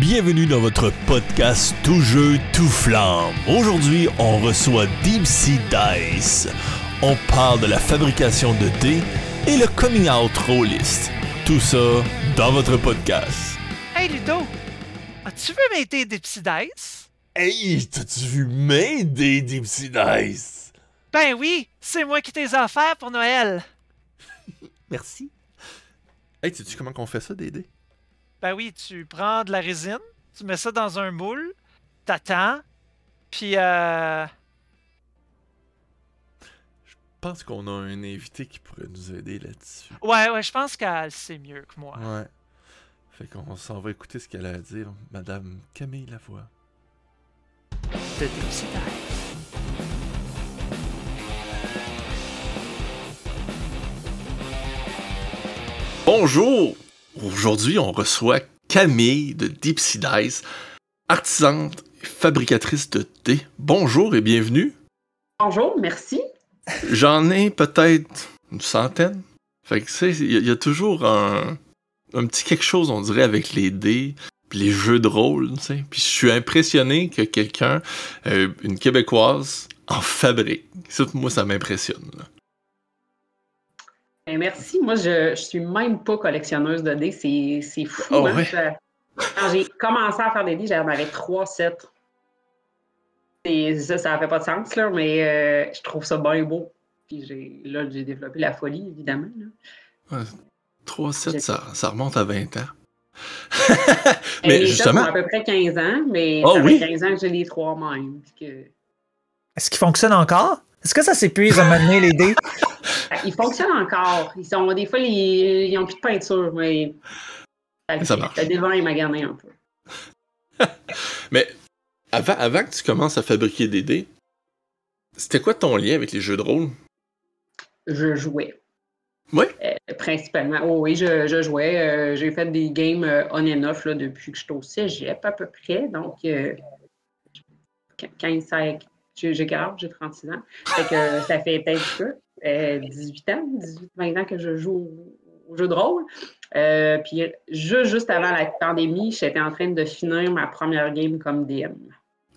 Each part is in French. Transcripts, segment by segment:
Bienvenue dans votre podcast Tout jeu, tout flamme. Aujourd'hui, on reçoit Deep Sea Dice. On parle de la fabrication de dés et le coming out rollist. Tout ça dans votre podcast. Hey Ludo, as-tu vu m'aider Deep Sea Dice? Hey, t'as-tu vu m'aider Deep Sea Dice? Ben oui, c'est moi qui t'ai offert pour Noël. Merci. Hey, sais-tu comment qu'on fait ça, des dés? Ben oui, tu prends de la résine, tu mets ça dans un moule, t'attends, puis euh... Je pense qu'on a un invité qui pourrait nous aider là-dessus. Ouais, ouais, je pense qu'elle sait mieux que moi. Ouais. Fait qu'on s'en va écouter ce qu'elle a à dire, Madame Camille Lavoie. De Bonjour! Aujourd'hui, on reçoit Camille de Deep Sea Dice, artisante et fabricatrice de thé. Bonjour et bienvenue. Bonjour, merci. J'en ai peut-être une centaine. Fait que, tu sais, il y, a toujours un, un petit quelque chose, on dirait, avec les dés, puis les jeux de rôle, tu sais. Puis je suis impressionné que quelqu'un, euh, une Québécoise, en fabrique. Ça, moi, ça m'impressionne. Ben, merci. Moi, je, ne suis même pas collectionneuse de dés. C'est fou. Oh, hein. quand j'ai commencé à faire des dés, j'en avais trois sets. Et ça, ça fait pas de sens, là, mais euh, je trouve ça bien beau. Puis là, j'ai développé la folie, évidemment. trois sets, ça, ça, remonte à 20 ans. mais les justement. à peu près 15 ans, mais oh, ça oui? fait 15 ans que j'ai les trois mêmes. Est-ce qu'ils fonctionnent encore? Est-ce que ça s'épuise à mener les dés? Ils fonctionnent encore. Ils sont, des fois, ils n'ont plus de peinture, mais ça marche. Ça devient magané un peu. mais avant, avant que tu commences à fabriquer des dés, c'était quoi ton lien avec les jeux de rôle? Je jouais. Oui? Euh, principalement. Oh, oui, je, je jouais. Euh, j'ai fait des games euh, on and off là, depuis que je suis au cégep à peu près. Donc, 15, 16, j'ai quel âge? J'ai 36 ans. Fait que ça fait peut-être 18 ans, 18, 20 ans que je joue au, jeu de rôle. Euh, puis juste, juste avant la pandémie, j'étais en train de finir ma première game comme DM.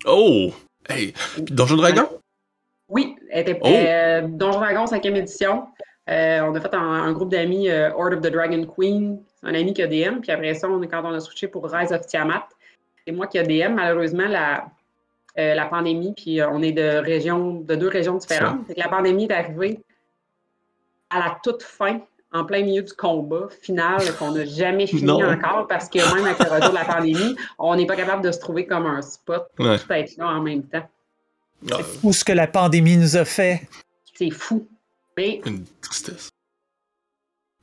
Oh! Hey! Donjon Dragon? Oui, était, oh. euh, Donjon Dragon 5e édition. Euh, on a fait un, groupe d'amis Horde of the Dragon Queen. C'est un ami qui a DM. Puis après ça, on, quand on a switché pour Rise of Tiamat, c'est moi qui a DM. Malheureusement, la, la pandémie, puis on est de régions, de deux régions différentes. la pandémie est arrivée à la toute fin, en plein milieu du combat final qu'on n'a jamais fini encore parce que même avec le retour de la pandémie, on n'est pas capable de se trouver comme un spot pour tout être là en même temps. C'est fou ce que la pandémie nous a fait. C'est fou. Mais Une tristesse.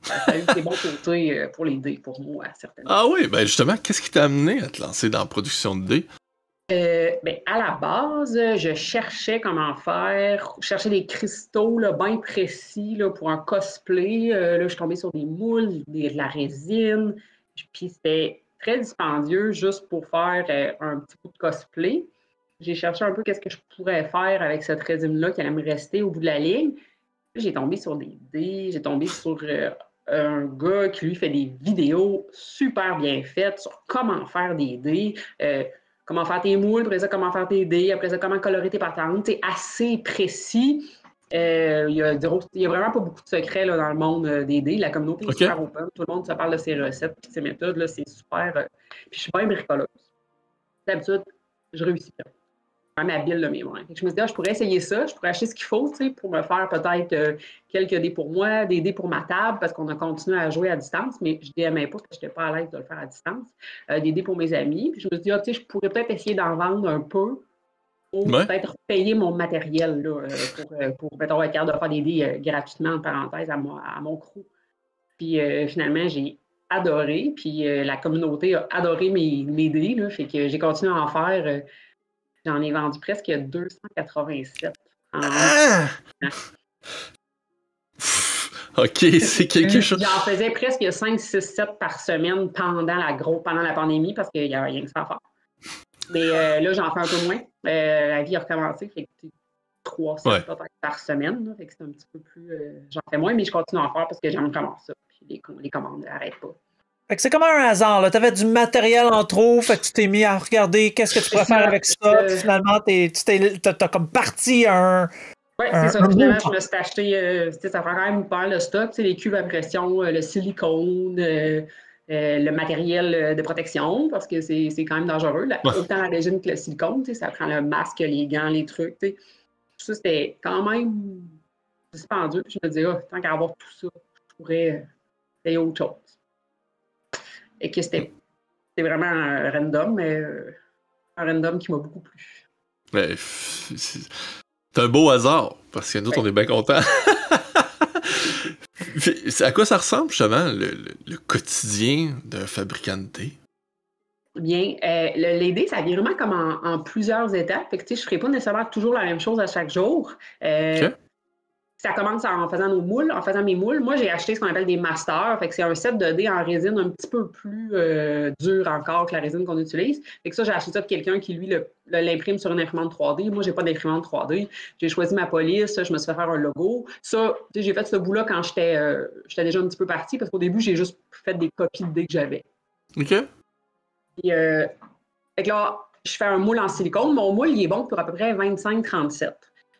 Ça a eu des bons côtés euh, pour les dés, pour moi, certainement. Ah oui, ben justement, qu'est-ce qui t'a amené à te lancer dans la production de dés? Euh, ben, à la base, je cherchais comment faire, cherchais des cristaux là, bien précis là, pour un cosplay. Euh, là, je suis tombée sur des moules, de la résine. Puis c'était très dispendieux juste pour faire euh, un petit coup de cosplay. J'ai cherché un peu qu'est-ce que je pourrais faire avec cette résine-là qui allait me rester au bout de la ligne. J'ai tombé sur des dés, j'ai tombé sur un gars qui lui fait des vidéos super bien faites sur comment faire des dés comment faire tes moules, après ça, comment faire tes dés, après ça, comment colorer tes patentes. C'est assez précis. Euh, il, y a, vraiment pas beaucoup de secrets là, dans le monde euh, des dés. La communauté est super open. Tout le monde se parle de ses recettes et ses méthodes. C'est super. Euh, puis je suis pas bricolouse. D'habitude, je réussis bien même habile de mémoire. Je me suis dit, ah, je pourrais essayer ça, je pourrais acheter ce qu'il faut pour me faire peut-être euh, quelques dés pour moi, des dés pour ma table, parce qu'on a continué à jouer à distance, mais je n'aimais pas parce que je n'étais pas à l'aise de le faire à distance. Euh, des dés pour mes amis. Puis je me suis dit, ah, je pourrais peut-être essayer d'en vendre un peu pour peut-être payer mon matériel là, euh, pour, pour mettons, être capable de faire des dés gratuitement, en parenthèse, à, moi, à mon crew. Puis finalement, j'ai adoré, puis la communauté a adoré mes, mes dés, là, fait que j'ai continué à en faire J'en ai vendu presque 287. Ah! OK, c'est quelque chose. J'en faisais presque 5, 6, 7 par semaine pendant la gros, pendant la pandémie parce qu'il n'y a rien que ça à faire. Mais euh, là, j'en fais un peu moins. Euh, la vie a recommencé. Fait que 3 7 par semaine. fait que c'est un petit peu plus. Euh, j'en fais moins, mais je continue à en faire parce que j'aime vraiment ça. Puis les, les commandes n'arrêtent pas. Fait que c'est comme un hasard, là. T'avais du matériel en trop, fait que tu t'es mis à regarder qu'est-ce que tu pourrais faire avec ça, puis finalement, t'es, tu t'es, t'as, t'as comme parti un. Oui, Un- c'est ça. Finalement, je me suis acheté, euh, tu sais, ça fait quand même pas de stock, tu sais, les cuves à pression, euh, le silicone, euh, euh, le matériel de protection, parce que c'est c'est quand même dangereux. là. Ouais. Autant la résine que le silicone, tu sais, ça prend le masque, les gants, les trucs. tu sais. Tout ça, c'était quand même dispendieux. Puis je me disais, Ah, tant qu'à avoir tout ça, je pourrais payer autre chose. Et que c'était vraiment un random, mais euh, un random qui m'a beaucoup plu. F- c'est un beau hasard, parce que nous, on est bien contents. À quoi ça ressemble, justement, le, le- le quotidien d'un fabricant de thé? Bien, euh, le- les dés, ça vient vraiment comme en, en plusieurs étapes. Fait que, je ne ferai pas nécessairement toujours la même chose à chaque jour. Euh. Ça commence en faisant nos moules, en faisant mes moules. Moi, j'ai acheté ce qu'on appelle des masters. Fait que c'est un set de dés en résine un petit peu plus euh, dur encore que la résine qu'on utilise. Fait que ça, j'ai acheté ça de quelqu'un qui, lui, l'imprime sur une imprimante 3D. Moi, j'ai pas d'imprimante 3D. J'ai choisi ma police, je me suis fait faire un logo. Ça, j'ai fait ce bout-là quand j'étais euh, j'étais déjà un petit peu partie parce qu'au début, j'ai juste fait des copies de dés que j'avais. OK? Puis, euh, fait que là, je fais un moule en silicone. Mon moule, il est bon pour à peu près 25-37.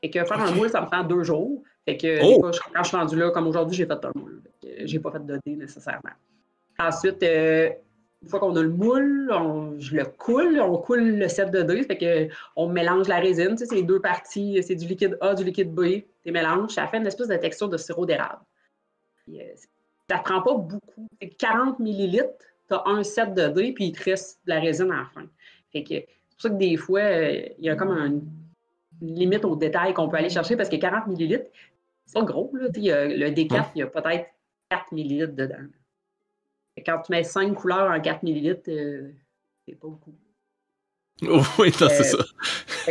Fait que faire un moule, ça me prend deux jours. Fait que Oh! fois, quand je suis rendu là, comme aujourd'hui, j'ai fait un moule. Fait que j'ai pas fait de dés nécessairement. Ensuite, euh, une fois qu'on a le moule, on- je le coule, on coule le set de dés. Fait que on mélange la résine. Tu sais, c'est les deux parties, c'est du liquide A, du liquide B. Tu mélanges, ça fait une espèce de texture de sirop d'érable. Puis, euh, ça prend pas beaucoup. C'est 40 millilitres, tu as un set de dés, puis il te reste de la résine à la fin. Fait que c'est pour ça que des fois, euh, il y a comme un- limite au détail qu'on peut aller chercher parce que 40 millilitres, c'est pas gros. Là. Le D4, il y a peut-être 4 millilitres dedans. Quand tu mets 5 couleurs en 4 millilitres, euh, c'est pas beaucoup. oui, non, c'est Euh, ça.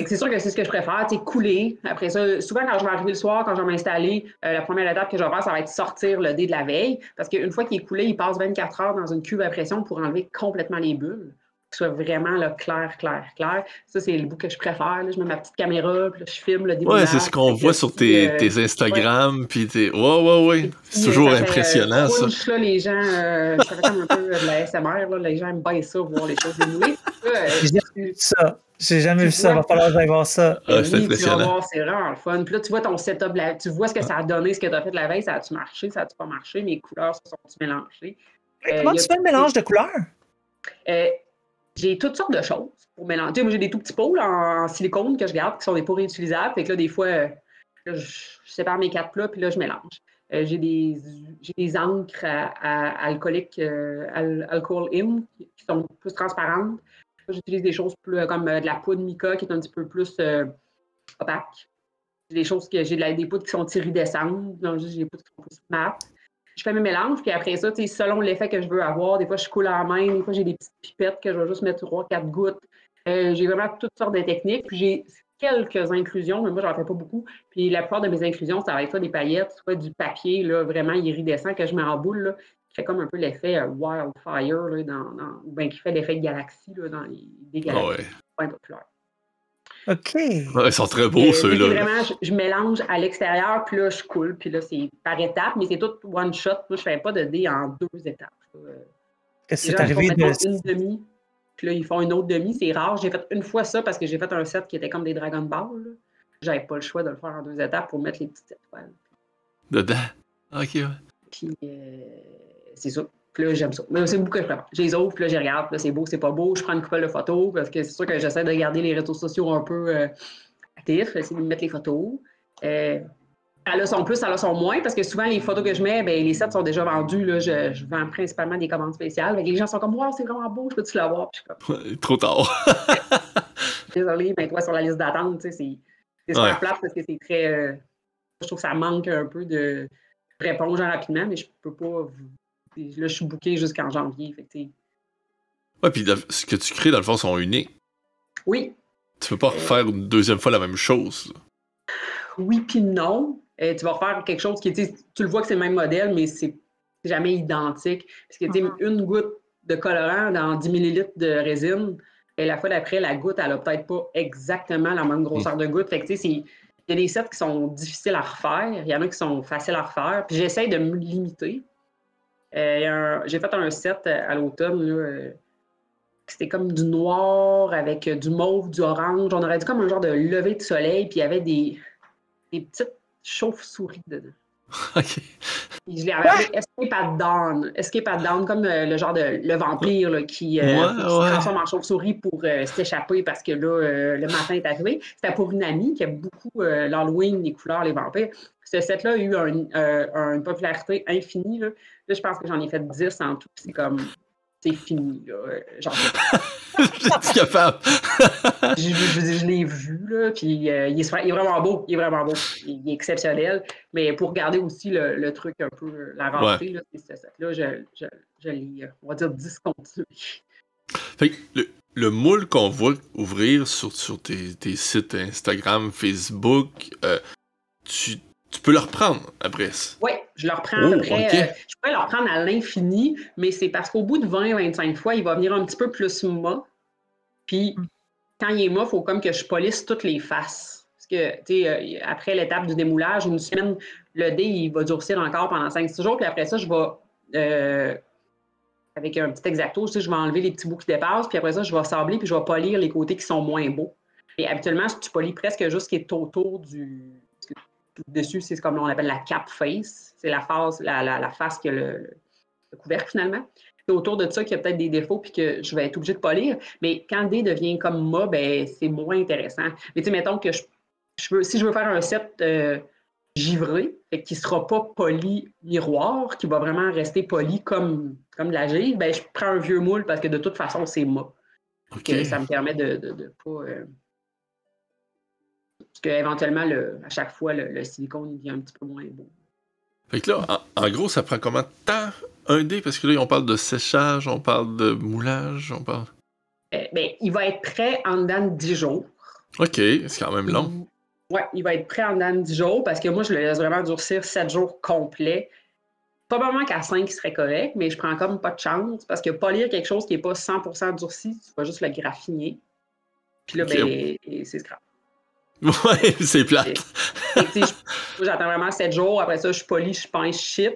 C'est sûr que c'est ce que je préfère, tu couler. Après ça, souvent quand je vais arriver le soir, quand je vais m'installer, euh, la première étape que je vais faire, ça va être sortir le dé de la veille. Parce qu'une fois qu'il est coulé, il passe 24 heures dans une cuve à pression pour enlever complètement les bulles. Pour que ce soit vraiment là, clair, clair, clair. Ça, c'est le bout que je préfère. là. Je mets ma petite caméra, puis là, je filme le Ouais, démoulage. c'est ce qu'on voit sur tes, euh, tes Instagram, puis tes... Ouais, ouais, ouais. C'est toujours ça fait, impressionnant, euh, ça. là, les gens, euh, ça fait comme un peu de la SMR, là, les gens aiment bien ça, voir les choses démoulées. Ça, euh, J'ai jamais vu ça. J'ai jamais vu ça. vois. Va falloir que j'aille voir ça. Ah, oui, c'est tu vas impressionnant. voir, c'est vraiment le fun. Puis là, tu vois ton setup, là, tu vois ce que ça a donné, ce que tu as fait la veille, ça a-tu marché, ça a-tu pas marché, mes couleurs se sont-tu mélangées? Euh, Comment il tu fais le mélange de couleurs? J'ai toutes sortes de choses pour mélanger. Moi, j'ai des tout petits pots en silicone que je garde, qui sont des pots réutilisables. Fait que là, des fois, euh, je, sépare mes quatre plats, puis là, je mélange. Euh, j'ai des, des encres alcooliques, euh, al- alcohol in, qui sont plus transparentes. J'utilise des choses plus comme de la poudre mica qui est un petit peu plus opaque. J'ai des choses que j'ai de des poudres qui sont iridescentes, j'ai des poudres qui sont plus mat. Je fais mes mélanges, puis après ça, selon l'effet que je veux avoir, des fois je coule en main, des fois j'ai des petites pipettes que je vais juste mettre 3-4 gouttes. Euh, j'ai vraiment toutes sortes de techniques, puis j'ai quelques inclusions, mais moi j'en fais pas beaucoup. Puis la plupart de mes inclusions, ça va être soit des paillettes, soit du papier là, vraiment iridescent que je mets en boule, là, qui fait comme un peu l'effet euh, wildfire, là, dans, bien qui fait l'effet de galaxie là, dans les, des Ah galaxies ouais. populaires. OK. Ouais, ils sont très Euh, beaux, mais ceux-là. c'est là. Vraiment, je, je mélange à l'extérieur, puis là, je coule, puis là, c'est par étapes, mais c'est tout one shot. Moi, je fais pas de dés en deux étapes. Euh, Qu'est-ce les qui est gens, ils font, arrivé de. une demi, puis là, ils font une autre demi. C'est rare. J'ai fait une fois ça parce que j'ai fait un set qui était comme des Dragon Ball. J'avais pas le choix de le faire en deux étapes pour mettre les petites étoiles. Dedans? Ok, ouais. Puis euh, c'est ça. Puis là, j'aime ça. Mais c'est beaucoup que je prépare. Je les ouvre, puis là, je regarde. Puis là, c'est beau, c'est pas beau. Je prends une couple de photos parce que c'est sûr que j'essaie de garder les réseaux sociaux un peu euh, actifs, essayer de mettre les photos. Euh, elle a son plus, elle a son moins, parce que souvent, les photos que je mets, ben, les sets sont déjà vendus. Là, je, je vends principalement des commandes spéciales. Fait que les gens sont comme, wow, c'est vraiment beau, je peux-tu l'avoir? Puis je suis comme, Trop tard. désolé, mais toi, sur la liste d'attente, tu sais, c'est c'est super Ouais. plate parce que c'est très. euh, je trouve que ça manque un peu de réponse rapidement, mais je peux pas. Là, je suis booké jusqu'en janvier. Fait que, Ouais, puis ce que tu crées, dans le fond, sont uniques. oui, Tu peux pas refaire une deuxième fois la même chose. oui, puis non. Euh, tu vas faire quelque chose qui est. tu le vois que c'est le même modèle, mais c'est jamais identique. Parce que, tu sais, Mhm. une goutte de colorant dans 10 ml de résine, et la fois d'après, la goutte, elle a peut-être pas exactement la même grosseur de goutte. Fait que, tu sais, c'est- il y a des sets qui sont difficiles à refaire, il y en a qui sont faciles à refaire. Puis j'essaie de me limiter. J'ai fait un set euh, à l'automne. euh, C'était comme du noir avec euh, du mauve, du orange. On aurait dit comme un genre de lever de soleil, puis il y avait des, des petites chauves-souris dedans. Ok. Puis je l'ai appelé Escape at Dawn. Escape at Dawn, comme euh, le genre de le vampire là, qui, euh, Ouais, qui se transforme en chauve-souris pour euh, s'échapper parce que là, euh, le matin est arrivé. C'était pour une amie qui aime beaucoup euh, l'Halloween, les couleurs, les vampires. Ce set-là a eu un- euh, une popularité infinie. Là. Là, je pense que j'en ai fait 10 en tout. C'est comme, c'est fini. Là. Euh, Genre, capable. je, je, je- je l'ai vu, là, puis euh, il, est, super- il est vraiment beau, il est vraiment beau, il, il est exceptionnel. Mais pour garder aussi le, le truc un peu, la rareté, là, c'est ce set-là, je, je, je l'ai, on va dire, discontinué. Fait que le, le moule qu'on voit ouvrir sur, sur tes, tes sites Instagram, Facebook, euh, tu, tu peux le reprendre après. ça. Oui, je le reprends Oh, à peu près, ok. euh, je pourrais le reprendre à l'infini, mais c'est parce qu'au bout de 20-25 fois, il va venir un petit peu plus mat. Puis, quand il est mat, il faut comme que je polisse toutes les faces. Parce que, tu sais, euh, après l'étape du démoulage, une semaine, le dé, il va durcir encore pendant 5-6 jours. Puis après ça, je vais, euh, avec un petit exacto, je vais enlever les petits bouts qui dépassent. Puis après ça, je vais sabler, puis je vais polir les côtés qui sont moins beaux. Et habituellement, tu polis presque juste ce qui est autour du. Dessus, c'est comme on appelle la cap face. C'est la face, la, la, la face qui a le, le- le couvercle finalement. C'est autour de ça qu'il y a peut-être des défauts puis que je vais être obligée de polir. Mais quand le dé devient comme moi, ben, c'est moins intéressant. Mais tu sais, mettons que je, je veux, si je veux faire un set euh, givré, fait qui ne sera pas poli miroir, qui va vraiment rester poli comme, comme de la givre, ben, je prends un vieux moule parce que de toute façon, c'est moi. Que ça me permet de ne pas. euh, parce qu'éventuellement, le- à chaque fois, le, le silicone il devient un petit peu moins beau. Fait que là, en, en gros, ça prend comment de temps un dé? Parce que là, on parle de séchage, on parle de moulage, on parle. Euh, ben, il va être prêt en dedans de 10 jours. Ok, c'est quand même long. Oui, il va être prêt en dedans de 10 jours parce que moi, je le laisse vraiment durcir 7 jours complets. Probablement qu'à 5, il serait correct, mais je prends comme pas de chance parce que polir quelque chose qui n'est pas 100% durci, tu vas juste le graffiner. Puis là, ben, c'est scrap. Ouais, c'est plate. J'attends vraiment 7 jours. Après ça, je polis, je pince, je ship.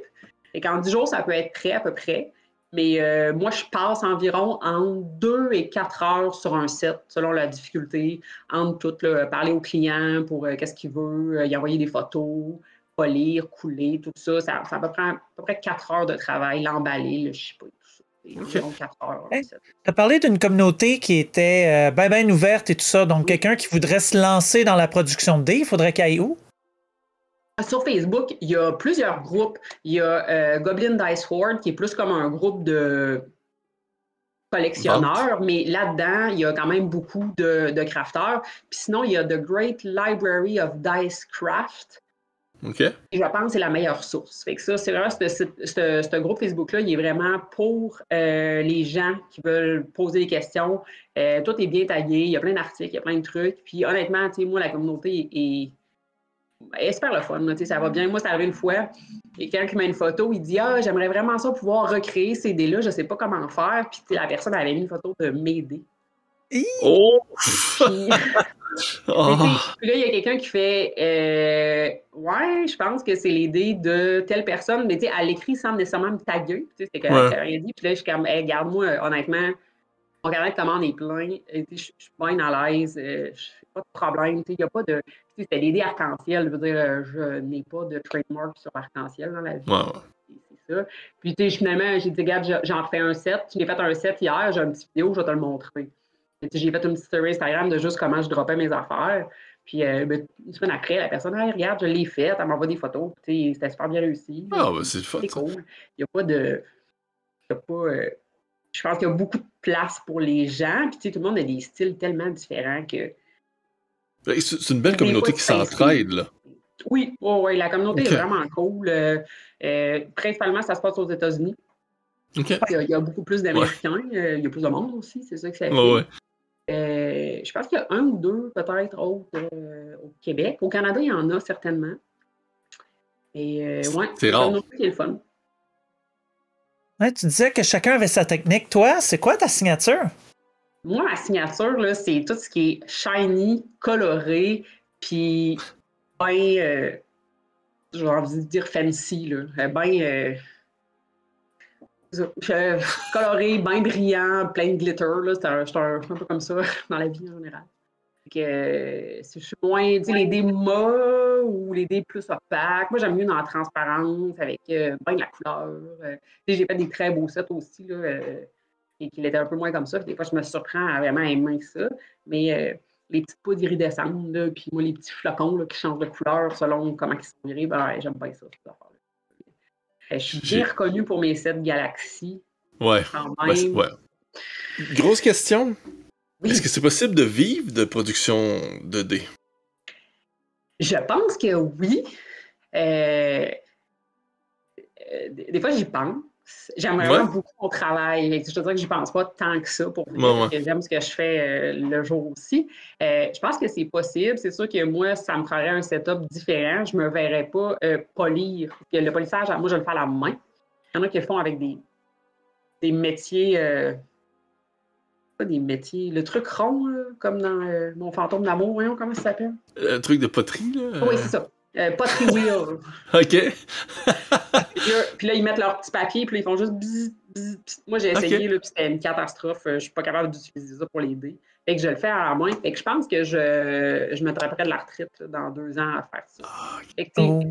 Et qu'en 10 jours, ça peut être prêt à peu près. Mais euh, moi, je passe environ entre 2 et 4 heures sur un set, selon la difficulté, entre tout, là, parler au client pour euh, qu'est-ce qu'il veut, euh, y envoyer des photos, polir, couler, tout ça. Ça, ça peut prendre à peu près 4 heures de travail, l'emballer, le shipper, tout ça. C'est environ 4 heures. un Hey. set. Tu as parlé d'une communauté qui était euh, ben, ben ouverte et tout ça. Donc, quelqu'un qui voudrait se lancer dans la production de dés, il faudrait qu'il aille où? Sur Facebook, il y a plusieurs groupes. Il y a euh, Goblin Dice Horde, qui est plus comme un groupe de collectionneurs, mais là-dedans, il y a quand même beaucoup de, de crafteurs. Puis sinon, il y a The Great Library of Dice Craft. Je pense que c'est la meilleure source. Fait que ça, c'est vraiment ce, groupe Facebook-là, il est vraiment pour euh, les gens qui veulent poser des questions. Euh, tout est bien tagué, il y a plein d'articles, il y a plein de trucs. Puis honnêtement, tu sais, moi, la communauté est, est super le fun. là, tu sais, ça va bien. Moi, c'est arrivé une fois. Et quelqu'un qui met une photo, il dit Ah, j'aimerais vraiment ça pouvoir recréer ces dés-là, je ne sais pas comment faire. Puis la personne avait mis une photo de mes dés. Oh! Puis- Oh. sais, puis là, il y a quelqu'un qui fait euh, Ouais, je pense que c'est les dés de telle personne, mais tu sais, elle l'écrit sans nécessairement me taguer. Tu sais, c'est que Ouais. rien dit. Puis là, je suis comme Hey, Regarde-moi, honnêtement, mon carnet de commande est plein. Et, Je je suis bien à l'aise. euh, Je fais pas de problème. Tu sais, Il n'y a pas de. tu sais, C'était dés arc-en-ciel. Je veux dire, euh, je n'ai pas de trademark sur arc-en-ciel dans la vie. C'est- ça. Puis, tu sais, finalement, j'ai dit, regarde, je- j'en refais un set. J'ai fait un set hier, j'ai une petite vidéo, je vais te le montrer. J'ai fait une petite story Instagram de juste comment je droppais mes affaires. Puis, euh, ben, une semaine après, la personne, Hey, regarde, je l'ai faite, elle m'envoie des photos. C'était super bien réussi. Ah, ben, c'est cool. Il n'y a pas de. il y a pas, euh, je pense qu'il y a beaucoup de place pour les gens. Puis, tout le monde a des styles tellement différents que. Que C'est une belle communauté qui s'entraide, là. Oui, ouais, la communauté est vraiment cool. Euh, principalement, ça se passe aux États-Unis. Il y a, il y a beaucoup plus d'Américains, il y a plus de monde aussi, c'est ça que ça fait. Ouais. Euh, je pense qu'il y a un ou deux, peut-être, autres euh, au Québec. Au Canada, il y en a certainement. Et euh, ouais, C'est rare. le fun. Ouais, tu disais que chacun avait sa technique. Toi, c'est quoi ta signature? Moi, ma signature, là, c'est tout ce qui est shiny, coloré, puis ben, euh, j'ai envie de dire fancy, là. Ben, euh, Je- coloré, bien brillant, plein de glitter. Là. Un, peu comme ça dans la vie en général. Que, euh, je suis moins, les dés mat ou les dés plus opaques. Moi, j'aime mieux dans la transparence avec euh, bien de la couleur. Euh, j'ai fait des très beaux sets aussi, là, euh, et qu'il était un peu moins comme ça. Des fois, je me surprends à vraiment aimer ça. Mais euh, les petites poudres iridescentes, puis moi, les petits flocons qui changent de couleur selon comment ils sont virés, ben, j'aime bien ça. Euh, Je suis bien reconnue pour mes sets Galaxy, Ouais. ouais. Grosse question. Oui. Est-ce que c'est possible de vivre de production de dés? Je pense que oui. Euh, euh, des fois, j'y pense. J'aimerais Ouais. beaucoup mon travail. Je te dirais que j'y pense pas tant que ça pour parce que j'aime ce que je fais euh, le jour aussi. Euh, je pense que c'est possible. C'est sûr que moi, ça me ferait un setup différent. Je me verrais pas euh, polir. Le polissage, moi, je le fais à la main. Il y en a qui le font avec des, des métiers. pas des métiers. Le truc rond, là, comme dans Mon fantôme d'amour, voyons comment ça s'appelle. Un truc de poterie, là? Oui, c'est ça. Euh, wheel. OK. Puis là, puis là, ils mettent leur petit papier, puis là, ils font juste bzz, bzz, bzz. Moi, j'ai essayé, là, puis c'était une catastrophe. Euh, Je suis pas capable d'utiliser ça pour l'aider. Fait que je le fais à la main. Fait que je pense que je, je me près de la retraite là, dans deux ans à faire ça. Fait que, Oh.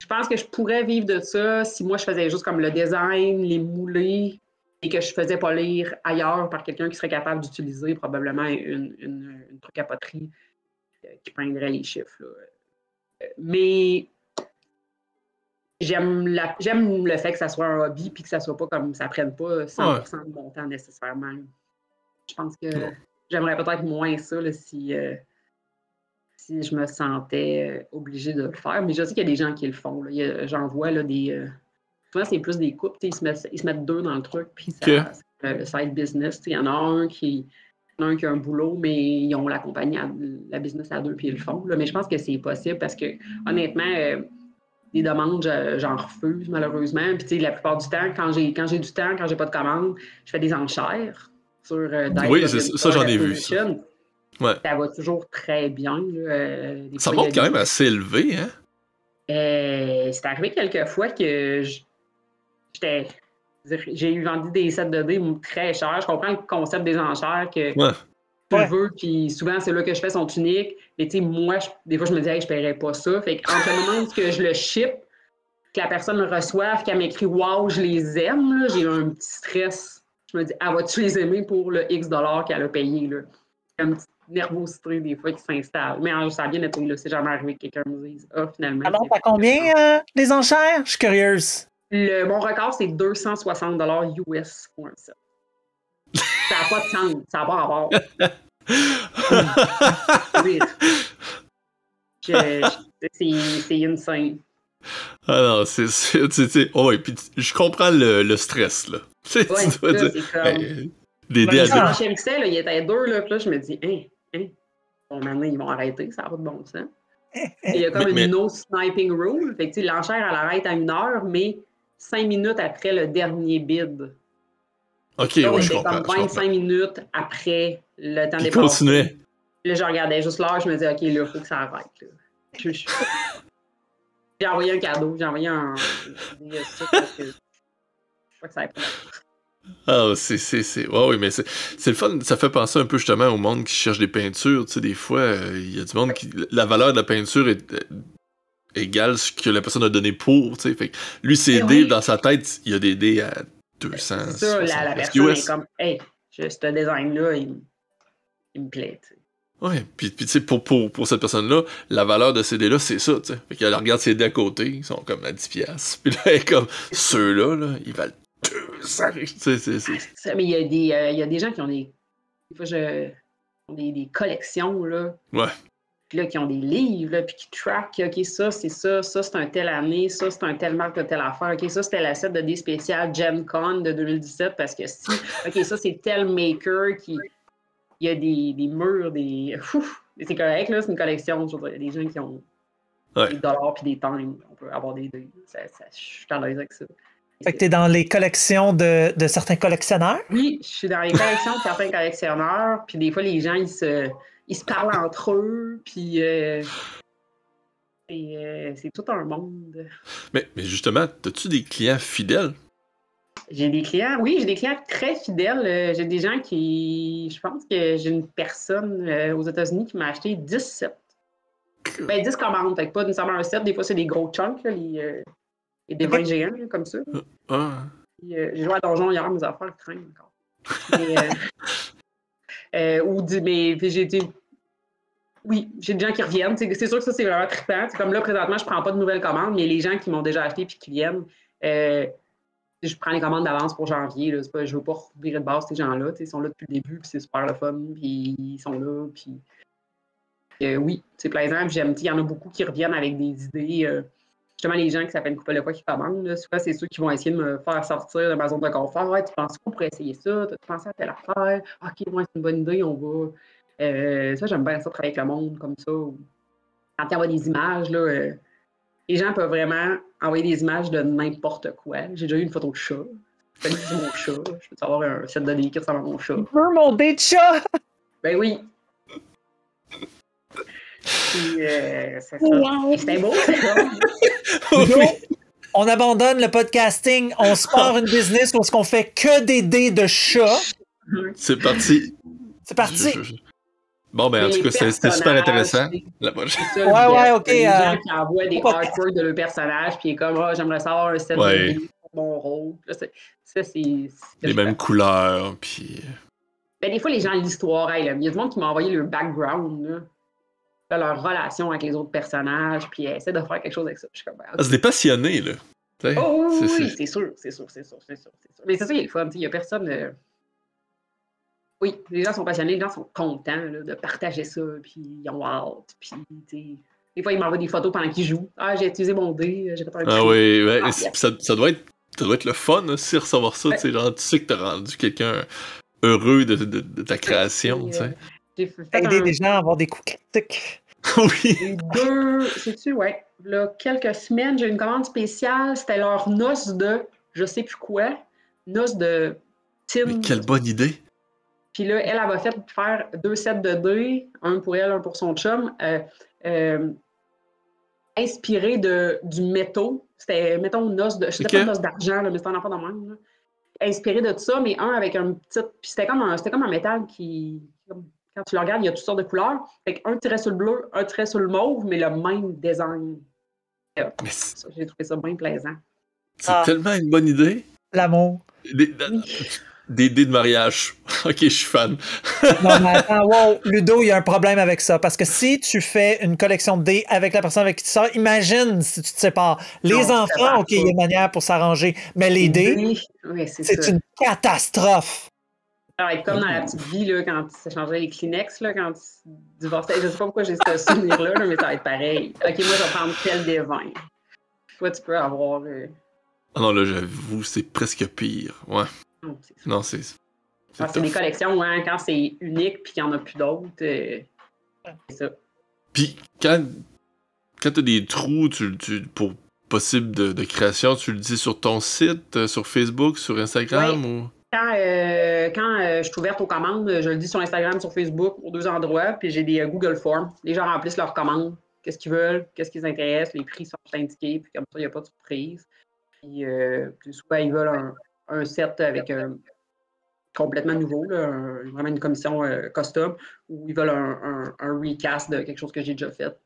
je pense que je pourrais vivre de ça si moi, je faisais juste comme le design, les moulés, et que je faisais pas lire ailleurs par quelqu'un qui serait capable d'utiliser probablement une, une, une truc à poterie euh, qui peindrait les chiffres. là. Euh, Mais j'aime le fait que ça soit un hobby puis que ça soit pas comme ça prenne pas 100% de mon temps nécessairement. Je pense que Ouais. j'aimerais peut-être moins ça là, si, euh, si je me sentais euh, obligée de le faire. Mais je sais qu'il y a des gens qui le font. J'en vois là, des. euh, souvent, c'est plus des couples. Ils se, mettent, ils se mettent deux dans le truc, puis ça, Ok. c'est le side business. Il y en a un qui. il y en a un qui a un boulot, mais ils ont la compagnie, à- la business à deux, puis ils le font. là. Mais je pense que c'est possible parce que, honnêtement, euh, des demandes, je- j'en refuse malheureusement. Puis, tu sais, la plupart du temps, quand j'ai, quand j'ai du temps, quand j'ai pas de commande, je fais des enchères sur euh, Oui, ça, ça, j'en ai vu. Ouais. Ça va toujours très bien. là. Euh, Ça monte quand même assez élevé, hein? euh, c'est arrivé quelques fois que j'étais. J'ai eu vendu des sets de dés très chers. Je comprends le concept des enchères que Ouais. Tu Ouais. veux, puis souvent c'est là que je fais son unique. Mais tu sais, moi, je- des fois, je me dis, hey, je ne paierais pas ça. Fait qu'entre le moment où que je le ship, que la personne le reçoive, qu'elle m'écrit Waouh, je les aime, j'ai un petit stress. Je me dis, ah, vas-tu les aimer pour le X dollars qu'elle a payé? Là? Une petite nervosité des fois qui s'installe. Mais euh, ça a bien été, là. C'est jamais arrivé que quelqu'un me dise, ah, finalement. Alors, t'as combien euh, les enchères? Je suis curieuse. le, mon record, c'est 260 US pour un set. Ça n'a pas de sens. Ça n'a pas rapport. C'est c'est insane. ah non, c'est. Oh, ouais, puis je comprends le, le stress, là. Tu sais, Ouais, tu dois là, dire, c'est comme. ben, des Ben, dés à deux. Là, il était deux, là, puis là, je me dis, hein, hein. Bon, maintenant, ils vont arrêter, ça n'a pas de bon sens. Et Il y a comme Mais- une mais- no sniping rule. Fait que, tu sais, l'enchère, elle arrête à une heure, mais cinq minutes après le dernier bid. Ok, ouais, je comprends. comme je comprends. 25 minutes après le temps des continuait. Là, je regardais juste l'heure, je me disais, OK, là, il faut que ça arrête. là. Je- je- J'ai envoyé un cadeau, j'ai envoyé un. je crois que ça pas Ah, c'est, c'est, c'est. Ouais, oui, mais c'est, c'est le fun. Ça fait penser un peu justement au monde qui cherche des peintures. Tu sais, des fois, euh, il y a du monde qui. La valeur de la peinture est euh, égale ce que la personne a donné pour. Tu sais, fait que lui, ses dés, oui. dans sa tête, il y a des dés à 200. C'est ça, la, la personne est comme, hey, ce design-là, il, me plaît. tu sais. Ouais, puis, puis tu sais, pour, pour, pour cette personne-là, la valeur de ces dés-là, c'est ça, tu sais. Fait qu'elle regarde ses dés à côté, ils sont comme à 10$. piastres. Puis là, elle est comme, ceux-là, là, ils valent 200. Tu sais, c'est, c'est, Ça, mais il y, a des, euh, il y a des gens qui ont des. Des fois, je, ont des, des collections, là. Ouais. Puis là, qui ont des livres, là, puis qui trackent, OK, ça, c'est ça, ça, c'est un tel année, ça, c'est un tel marque de telle affaire, OK, ça, c'était la set de dés spécial Gen Con de 2017, parce que si, OK, ça, c'est tel maker qui. Il y a des, des murs, des. C'est correct, là, c'est une collection. Je veux dire, Il y a des gens qui ont Ouais. des dollars puis des times. On peut avoir des dés. Ça, ça, je suis à l'aise avec ça. Fait que t'es dans les collections de, de certains collectionneurs? Oui, je suis dans les collections de certains collectionneurs, puis des fois, les gens, ils se, ils se parlent entre eux, puis euh, c'est, euh, c'est tout un monde. Mais, mais justement, as-tu des clients fidèles? J'ai des clients, oui, j'ai des clients très fidèles. Euh, J'ai des gens qui. Je pense que j'ai une personne euh, aux États-Unis qui m'a acheté 10 sets. Ben, 10 commandes, fait que pas nécessairement un set. Des fois, c'est des gros chunks, là, les, les dévins géants, là, comme ça. Ah. Euh, j'ai joué à Donjon hier, mes affaires traînent encore. Mais, euh, ou du- mais j'ai été. Oui, j'ai des gens qui reviennent. C'est sûr que ça, c'est vraiment trippant. Comme là, présentement, je prends pas de nouvelles commandes, mais les gens qui m'ont déjà acheté puis qui viennent, euh, je prends les commandes d'avance pour janvier. Là. Pas, je veux pas virer de base ces gens-là. Ils sont là depuis le début, puis c'est super le fun, puis ils sont là. Puis, euh, oui, c'est plaisant. j'aime. Il y en a beaucoup qui reviennent avec des idées. Justement, les gens qui s'appellent Couple de quoi qui commandent, là, souvent, c'est ceux qui vont essayer de me faire sortir de ma zone de confort. Ouais, tu penses quoi pour essayer ça? Tu pensé à telle affaire? OK, moi, c'est une bonne idée, on va. Euh, ça, j'aime bien ça, travailler avec le monde comme ça. Quand tu envoies des images, là, euh, les gens peuvent vraiment envoyer des images de n'importe quoi. J'ai déjà eu une photo de chat. Salut, c'est mon chat. Je peux avoir un set de données qui ressemble à mon chat. Je veux mon dé de chat! Ben oui. Puis, euh, c'est ça. C'était beau. Ludo, on abandonne le podcasting, on se part une business où on fait que des dés de chat. C'est parti. C'est parti. Je- je- Bon, ben, en tout cas, c'était c'était super intéressant. ça, Ouais, ouais, ok, Les euh, gens qui envoient des artworks de leur personnage, puis comme, ah, j'aimerais savoir un set Ouais. de mon rôle. Ça, c'est. Les mêmes couleurs, puis. Ben, des fois, les gens, l'histoire, il y a du monde qui m'a envoyé leur background, là, Là, leur relation avec les autres personnages, puis essaie de faire quelque chose avec ça. Je suis comme, ben. Ah, c'est des passionnés, là. Oh oui, c'est- oui, sûr, c'est sûr, c'est sûr, c'est sûr, c'est sûr. Mais c'est ça, il est le fun, tu sais, il n'y a personne. euh, Oui, les gens sont passionnés, les gens sont contents là, de partager ça, puis ils ont hâte, puis des fois ils m'envoient des photos pendant qu'ils jouent. Ah, j'ai utilisé mon dé, j'ai fait un Ah oui, ouais, Ah, ça, ça doit être, ça doit être le fun aussi recevoir ça, tu sais, genre, tu sais que t'as rendu quelqu'un heureux de, de- de ta création, tu euh, sais. J'ai fait Aider un- les gens à avoir des coups critiques. oui. deux, sais-tu, ouais, là, quelques semaines, j'ai eu une commande spéciale, c'était leur noce de, je sais plus quoi, noce de Tim. Mais quelle bonne idée. Puis là, elle, elle m'a fait faire deux sets de dés, un pour elle, un pour son chum, euh, euh, inspiré de, du métaux. C'était, mettons, une os de. Je sais Ok. pas une os d'argent, là, mais c'était un enfant de même. là. Inspiré de ça, mais un avec un petit. Puis c'était comme un, c'était comme un métal qui. comme- quand tu le regardes, il y a toutes sortes de couleurs. Fait qu'un tirait sur le bleu, un tirait sur le mauve, mais le même design. Ça, J'ai trouvé ça bien plaisant. c'est Ah. tellement une bonne idée. L'amour. Des, des dés de mariage. ok, je suis fan. Non, mais attends, wow, Ludo, il y a un problème avec ça. Parce que si tu fais une collection de dés avec la personne avec qui tu sors, imagine si tu te sépares. Les Non, enfants, OK, il y a une manière pour s'arranger. Mais les dés, Oui, c'est une catastrophe. Ça être comme dans la petite vie, là, quand tu s'échangeais les Kleenex, là, quand tu divorçais. Je sais pas pourquoi j'ai ce souvenir-là, là, mais ça va être pareil. OK, moi, je vais prendre tel des vins. Toi, tu peux avoir... euh, Ah non, là, j'avoue, c'est presque pire. Ouais. non, c'est ça. C'est. Ah, des collections, hein, quand c'est unique puis qu'il n'y en a plus d'autres. euh, c'est ça. Puis quand, quand t'as des trous tu, tu- pour possible de, de création, tu le dis sur ton site, euh, sur Facebook, sur Instagram ou? Quand, euh, euh, je suis ouverte aux commandes, je le dis sur Instagram, sur Facebook, aux deux endroits, puis j'ai des euh, Google Forms. Les gens remplissent leurs commandes, qu'est-ce qu'ils veulent, qu'est-ce qui les intéresse, les prix sont indiqués, puis comme ça, il n'y a pas de surprise. Puis, puis souvent, ils veulent un, set avec complètement nouveau, là, vraiment une commission custom, ou ils veulent un, recast de quelque chose que j'ai déjà fait.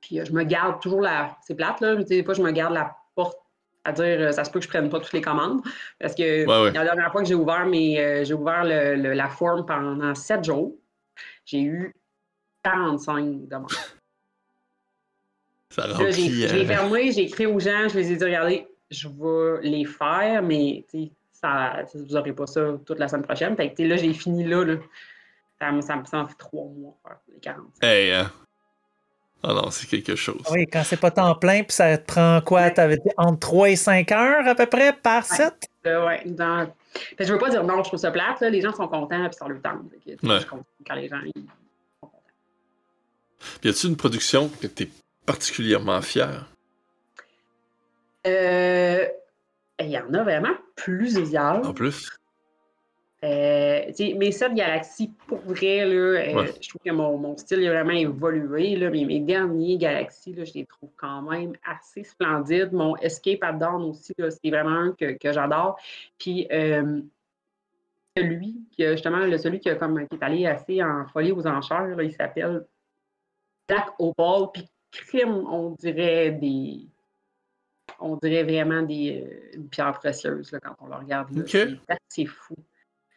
Puis je me garde toujours la. C'est plate, là, mais des fois, je me garde la porte à dire euh, ça se peut que je prenne pas toutes les commandes. Parce que Ouais, ouais. la dernière fois que j'ai ouvert mes, euh, j'ai ouvert le- le- la forme pendant sept jours, j'ai eu 45 demandes. Ça Là, j'ai remplit. l'ai euh, fermé, j'ai écrit aux gens, je les ai dit regardez, je vais les faire, mais ça, vous n'aurez pas ça toute la semaine prochaine. Fait que là, j'ai fini là. là. Ça, me- ça, me- fait trois mois faire les 40. Hey, hein. Ah non, c'est quelque chose. Oui, quand c'est pas temps plein, puis ça te prend quoi? T'avais dit entre 3 et 5 heures à peu près par set? Euh, ouais, dans... Que je veux pas dire non, je trouve ça plate. là. Les gens sont contents puis ça leur tente. Ouais. Je quand les gens ils sont contents. Puis y a-tu une production que t'es particulièrement fier? Euh, Il y en a vraiment plusieurs. En plus. Euh, mes sept galaxies, pour vrai, là, euh, je trouve que mon, mon style a vraiment évolué. Là, mais mes derniers galaxies, là, je les trouve quand même assez splendides. Mon Escape at Dawn aussi, c'est vraiment un que, que j'adore. Puis euh, celui qui a justement, le, celui qui, a comme, qui est allé assez en folie aux enchères, là, il s'appelle Black Opal. Puis crime, on dirait des. On dirait vraiment des euh, une pierre précieuse là, quand on le regarde. là. Ok. C'est fou.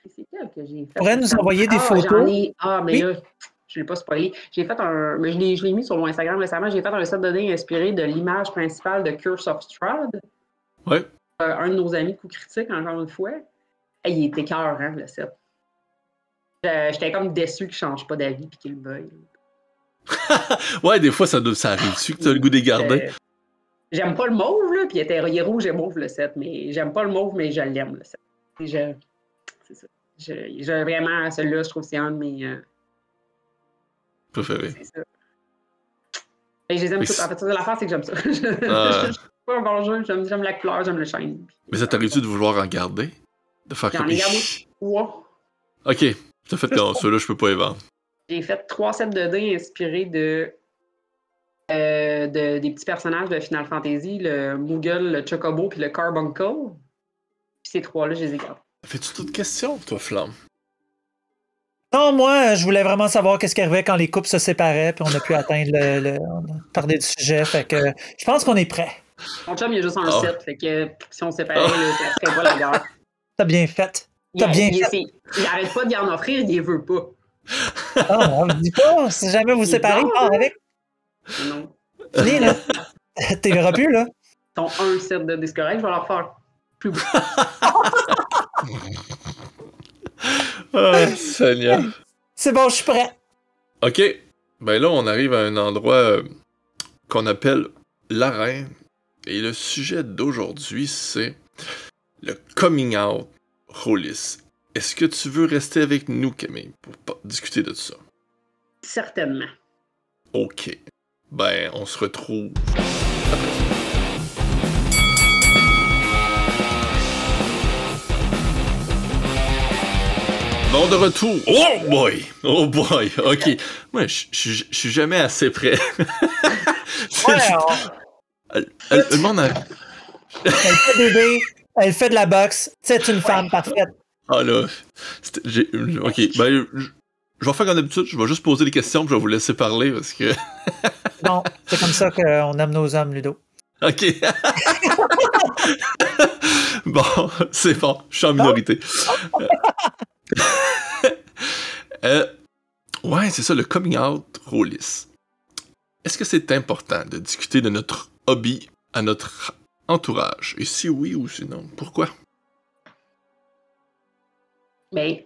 C'est quel que j'ai fait? pourrais nous envoyer des Ah, photos? ai- Ah, mais Oui. là, je ne l'ai pas spoilé. J'ai fait un. Mais je l'ai je l'ai mis sur mon Instagram récemment. J'ai fait un set de données inspiré de l'image principale de Curse of Strahd. Ouais. Euh, un de nos amis coup critique, encore une fois. Et il était cœur, hein, le set. Euh, J'étais comme déçu qu'il ne change pas d'avis et qu'il le veuille. Ouais, des fois, ça, ça arrive-tu que t'as le goût des garder? Euh, J'aime pas le mauve, là, puis il était il est rouge et mauve le set, mais j'aime pas le mauve, mais je l'aime le set. Et je- C'est ça. Je, je- vraiment, celui-là, je trouve que c'est un de mes. euh, Préféré. c'est ça. Et je les aime tous. En fait, ça, l'affaire, c'est que j'aime ça. Je Ah. je suis pas un bon jeu, j'aime j'aime la couleur, j'aime le shine. Mais ça t'arrive-tu de vouloir en garder? De faire J'en comme. ai gardé trois. Ok, t'as fait non, ceux-là, je peux pas les vendre. J'ai fait trois sets de dés inspirés de, euh, de- des petits personnages de Final Fantasy, le Moogle, le Chocobo puis le Carbuncle. Puis ces trois-là, je les ai gardés. Fais-tu toute question, toi, Flamme? Non, moi, je voulais vraiment savoir qu'est-ce qui arrivait quand les couples se séparaient, puis on a pu atteindre le, le- on a parlé du sujet. Fait que je pense qu'on est prêt. Mon chum, il a juste un Ah. set, fait que si on se séparait, Ah. ça serait pas la guerre. T'as bien fait. Il, T'as bien il, fait. il- il arrête pas d'y en offrir, il les veut pas. Non, on le dit pas. Si jamais vous séparez, Non. pars avec. Non. Fini, là. T'es verras plus, là. Ont un set de corrects, je vais leur faire plus beau. Ah, Seigneur. C'est bon, je suis prêt. Ok, ben là, on arrive à un endroit euh, qu'on appelle l'arène. Et le sujet d'aujourd'hui, c'est le coming out Rollis. Est-ce que tu veux rester avec nous, Camille, pour discuter de ça? Certainement. Ok. Ben, on se retrouve. Bon, de retour. Oh boy! Oh boy! Ok. Moi, je suis jamais assez prêt. Ouais, on- Le- le le monde a... elle fait des dés, elle fait de la boxe. C'est une femme parfaite. Ah là. Ok. Ben, je je vais faire comme d'habitude. Je vais juste poser des questions puis je vais vous laisser parler parce que. Non, c'est comme ça qu'on aime nos hommes, Ludo. Ok. bon, c'est bon. Je suis en minorité. Euh, ouais, c'est ça, le coming out Rollis. Est-ce que c'est important de discuter de notre hobby à notre entourage? Et si oui ou sinon, pourquoi? Mais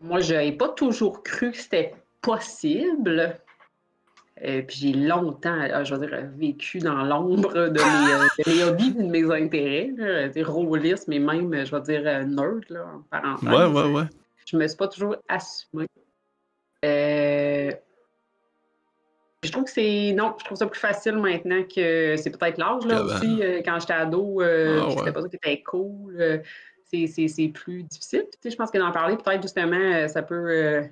moi, je n'ai pas toujours cru que c'était possible. Euh, puis j'ai longtemps, euh, je veux dire, vécu dans l'ombre de, mes, euh, de mes hobbies et de mes intérêts. Là, des rôlistes, mais même, euh, je vais dire, euh, nerd, là, en parenthèse. Ouais, ouais, ouais. Je me suis pas toujours assumée. Euh, Je trouve que c'est. Non, je trouve ça plus facile maintenant que c'est peut-être l'âge, là aussi. euh, quand j'étais ado, euh, Ah, ouais. pas ça qui était cool. euh, c'est- c'est c'est plus difficile. Puis, tu sais, je pense que d'en parler, peut-être justement, euh, ça peut euh,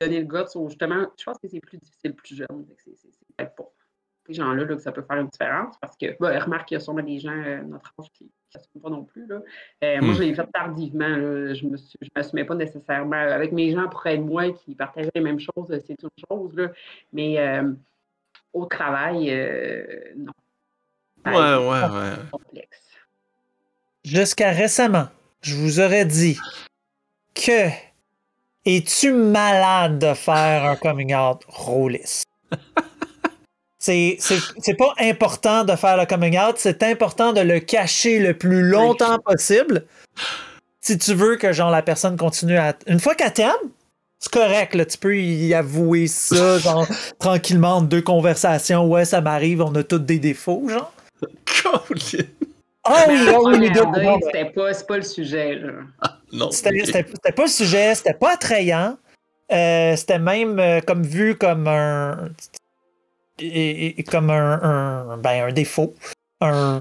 donner le guts. justement, je pense que c'est plus difficile plus jeune. C'est c'est- c'est peut-être pour ces gens-là là, que ça peut faire une différence. Parce que, ben, remarque qu'il y a sûrement des gens euh, de notre âge qui n'assument pas non plus. Là. Euh, Moi, Hmm. je l'ai fait tardivement. là. Je ne m'assumais pas nécessairement. Avec mes gens près de moi qui partageaient les mêmes choses, euh, c'est une chose. Là. Mais euh, au travail, euh, non. Ouais, ouais, ouais. complexe. Jusqu'à récemment, je vous aurais dit que es-tu malade de faire un coming out rôliste? C'est c'est- c'est pas important de faire le coming out, c'est important de le cacher le plus longtemps possible. Si tu veux que genre la personne continue à. Une fois qu'elle t'aime, c'est correct, là, tu peux y avouer ça, genre, tranquillement, en deux conversations. Ouais, ça m'arrive, on a tous des défauts, genre. Colin. Ah oui, ah oui, les deux. C'était pas, c'est pas le sujet. Là. Non. C'était pas le sujet, c'était pas attrayant. Euh, c'était même euh, comme vu comme un. et- et- comme un, un- ben, un défaut. Un,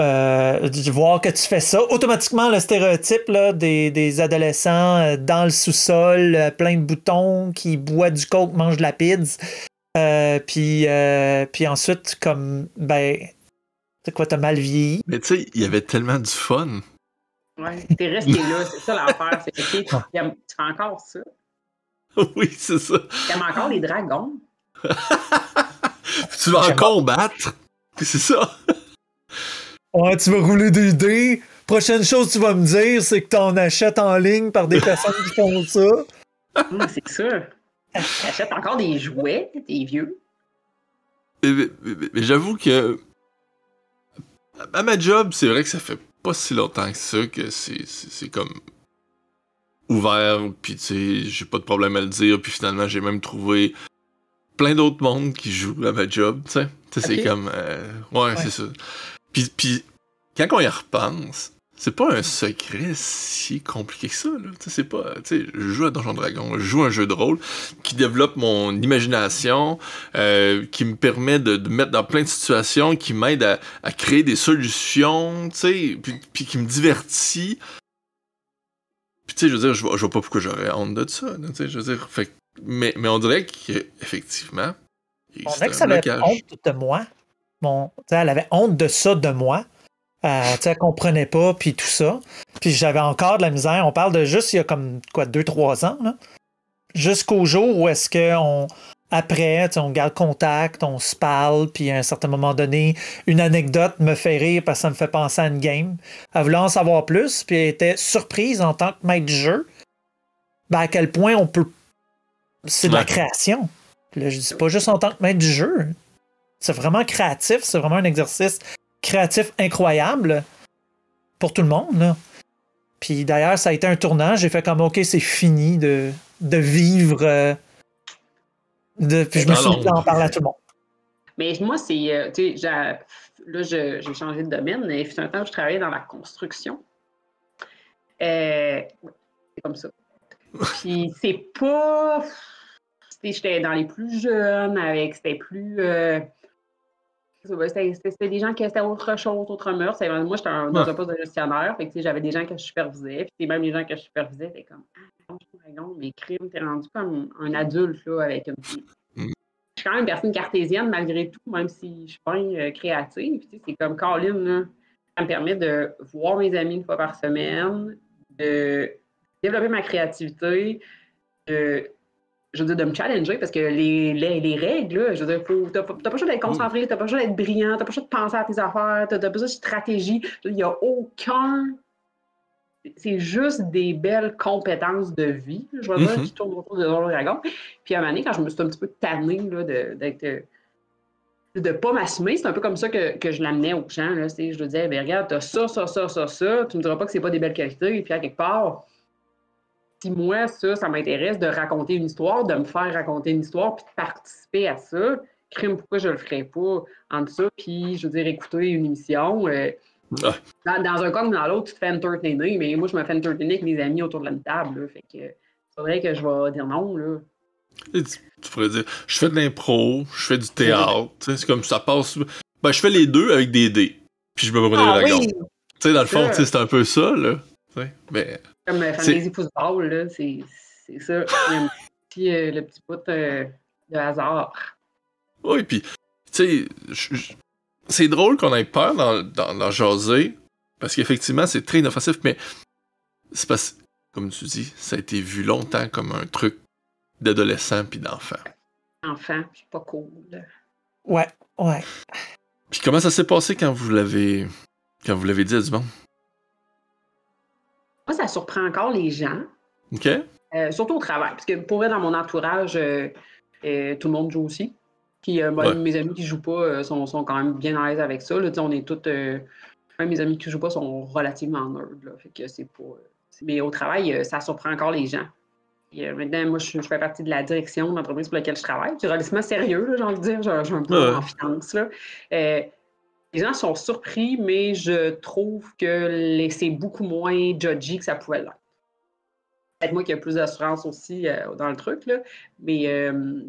euh, de voir que tu fais ça. Automatiquement, le stéréotype là, des, des adolescents dans le sous-sol, plein de boutons, qui boivent du coke, mangent de la pizza. Puis, puis ensuite, comme, ben, c'est quoi, t'as mal vieilli. Mais tu sais, il y avait tellement du fun. Ouais, t'es resté là, c'est ça l'affaire. C'est que tu tu aimes- encore ça. oui, c'est ça. Tu aimes encore les dragons. Tu vas en combattre. C'est ça. Ouais, tu vas rouler des dés. Prochaine chose que tu vas me dire, c'est que t'en achètes en ligne par des personnes qui font ça. C'est ça. T'achètes encore des jouets, des vieux. Mais, mais- mais- mais j'avoue que. À ma job, c'est vrai que ça fait pas si longtemps que ça que c'est comme. ouvert, puis tu sais, j'ai pas de problème à le dire, puis finalement, j'ai même trouvé plein d'autres mondes qui jouent à ma job, tu sais. C'est comme. euh, ouais, Ouais. c'est ça. Puis, puis, quand on y repense, c'est pas un secret si compliqué que ça, là. Tu sais, c'est pas. Tu sais, je joue à Donjon Dragon, je joue à un jeu de rôle qui développe mon imagination, euh, qui me permet de, de mettre dans plein de situations, qui m'aide à, à créer des solutions, tu sais, puis, puis qui me divertit. Puis tu sais, je veux dire, je vois, je vois pas pourquoi j'aurais honte de ça, tu sais, je veux dire, fait, que- mais, mais on dirait qu'effectivement, Mon ex avait honte de moi. Bon, elle avait honte de ça de moi. Euh, tu sais, elle comprenait pas, puis tout ça. Puis j'avais encore de la misère. On parle de juste il y a comme, quoi, 2-3 ans, là. Jusqu'au jour où est-ce qu'on, après, on garde contact, on se parle, puis à un certain moment donné, une anecdote me fait rire parce que ça me fait penser à une game. Elle voulait en savoir plus, puis elle était surprise en tant que maître du jeu, ben, à quel point on peut. C'est de la création. Là, je dis pas juste en tant que maître du jeu. C'est vraiment créatif, c'est vraiment un exercice créatif incroyable pour tout le monde. là. Puis d'ailleurs, ça a été un tournant. J'ai fait comme OK, c'est fini de, de vivre. euh, de... Puis je me suis mis à en parler à tout le monde. Mais moi, c'est. euh, tu sais, j'ai- là, je- j'ai changé de domaine. Mais il fut un temps où je travaillais dans la construction. Euh, c'est comme ça. Puis c'est pas. J'étais dans les plus jeunes, avec. C'était plus. C'était c'était- c'était des gens qui étaient autre chose, autre mœurs. Moi, j'étais un- dans Ouais. un poste de gestionnaire. Fait que, j'avais des gens que je supervisais. Puis même les gens que je supervisais étaient comme Ah, dragon, mais crime, t'es rendu comme un adulte là, avec une Mm. je suis quand même une personne cartésienne malgré tout, même si je suis pas euh, créative. C'est comme Colin, ça me permet de voir mes amis une fois par semaine, de développer ma créativité, de, je veux dire, de me challenger parce que les, les, les règles, là, je veux dire, faut, t'as, pas- t'as pas besoin d'être concentré, t'as pas besoin d'être brillant, t'as pas besoin de penser à tes affaires, t'as, t'as besoin de stratégie. Il n'y a aucun. C'est juste des belles compétences de vie, je veux dire, Mhm. qui tournent autour de Dragon. Puis à un moment donné, quand je me suis un petit peu tannée là, de, d'être. de ne pas m'assumer, c'est un peu comme ça que, que je l'amenais aux gens. Là, c'est- je leur disais, ben, regarde, t'as ça, ça, ça, ça, ça, tu me diras pas que c'est pas des belles qualités, et puis à quelque part, si moi, ça, ça m'intéresse de raconter une histoire, de me faire raconter une histoire, puis de participer à ça, crime, pourquoi je le ferais pas entre ça, puis, je veux dire, écouter une émission. euh, Ah. dans, dans un cas comme dans l'autre, tu te fais entertainer, mais moi, je me fais entertainer avec mes amis autour de la table. Là, fait que, faudrait que je vais dire non, là. Tu, tu pourrais dire, je fais de l'impro, je fais du théâtre, c'est comme ça passe. Ben, je fais les deux avec des dés. Puis je me prends Ah des dragons. oui! Tu sais, dans le fond, c'est un peu ça, là. Mais, Comme euh, C'est- Fantasy Football, là, c'est c'est ça. Il y a un petit, euh, le petit bout euh, de hasard. oui, puis, tu sais, c'est drôle qu'on ait peur dans, dans, dans jaser, parce qu'effectivement, c'est très inoffensif, mais c'est parce comme tu dis, ça a été vu longtemps comme un truc d'adolescent puis d'enfant. Enfant, c'est pas cool. Ouais, ouais. Puis comment ça s'est passé quand vous l'avez quand vous l'avez dit à du monde? Moi, ça surprend encore les gens. OK? Euh, surtout au travail. Parce que pour vrai, dans mon entourage, euh, euh, tout le monde joue aussi. Puis Ouais. mes amis qui jouent pas sont, sont quand même bien à l'aise avec ça. Là. On est tous. euh, même mes amis qui jouent pas sont relativement nerds. Là. Fait que c'est Mais au travail, ça surprend encore les gens. Euh, maintenant, moi, je, je fais partie de la direction de l'entreprise pour laquelle je travaille. C'est relativement sérieux, j'ai envie de dire. J'ai un peu Ouais. en finance. Là. Les gens sont surpris, mais je trouve que c'est beaucoup moins judgy que ça pouvait l'être peut-être moi qui ai plus d'assurance aussi euh, dans le truc, là, mais euh,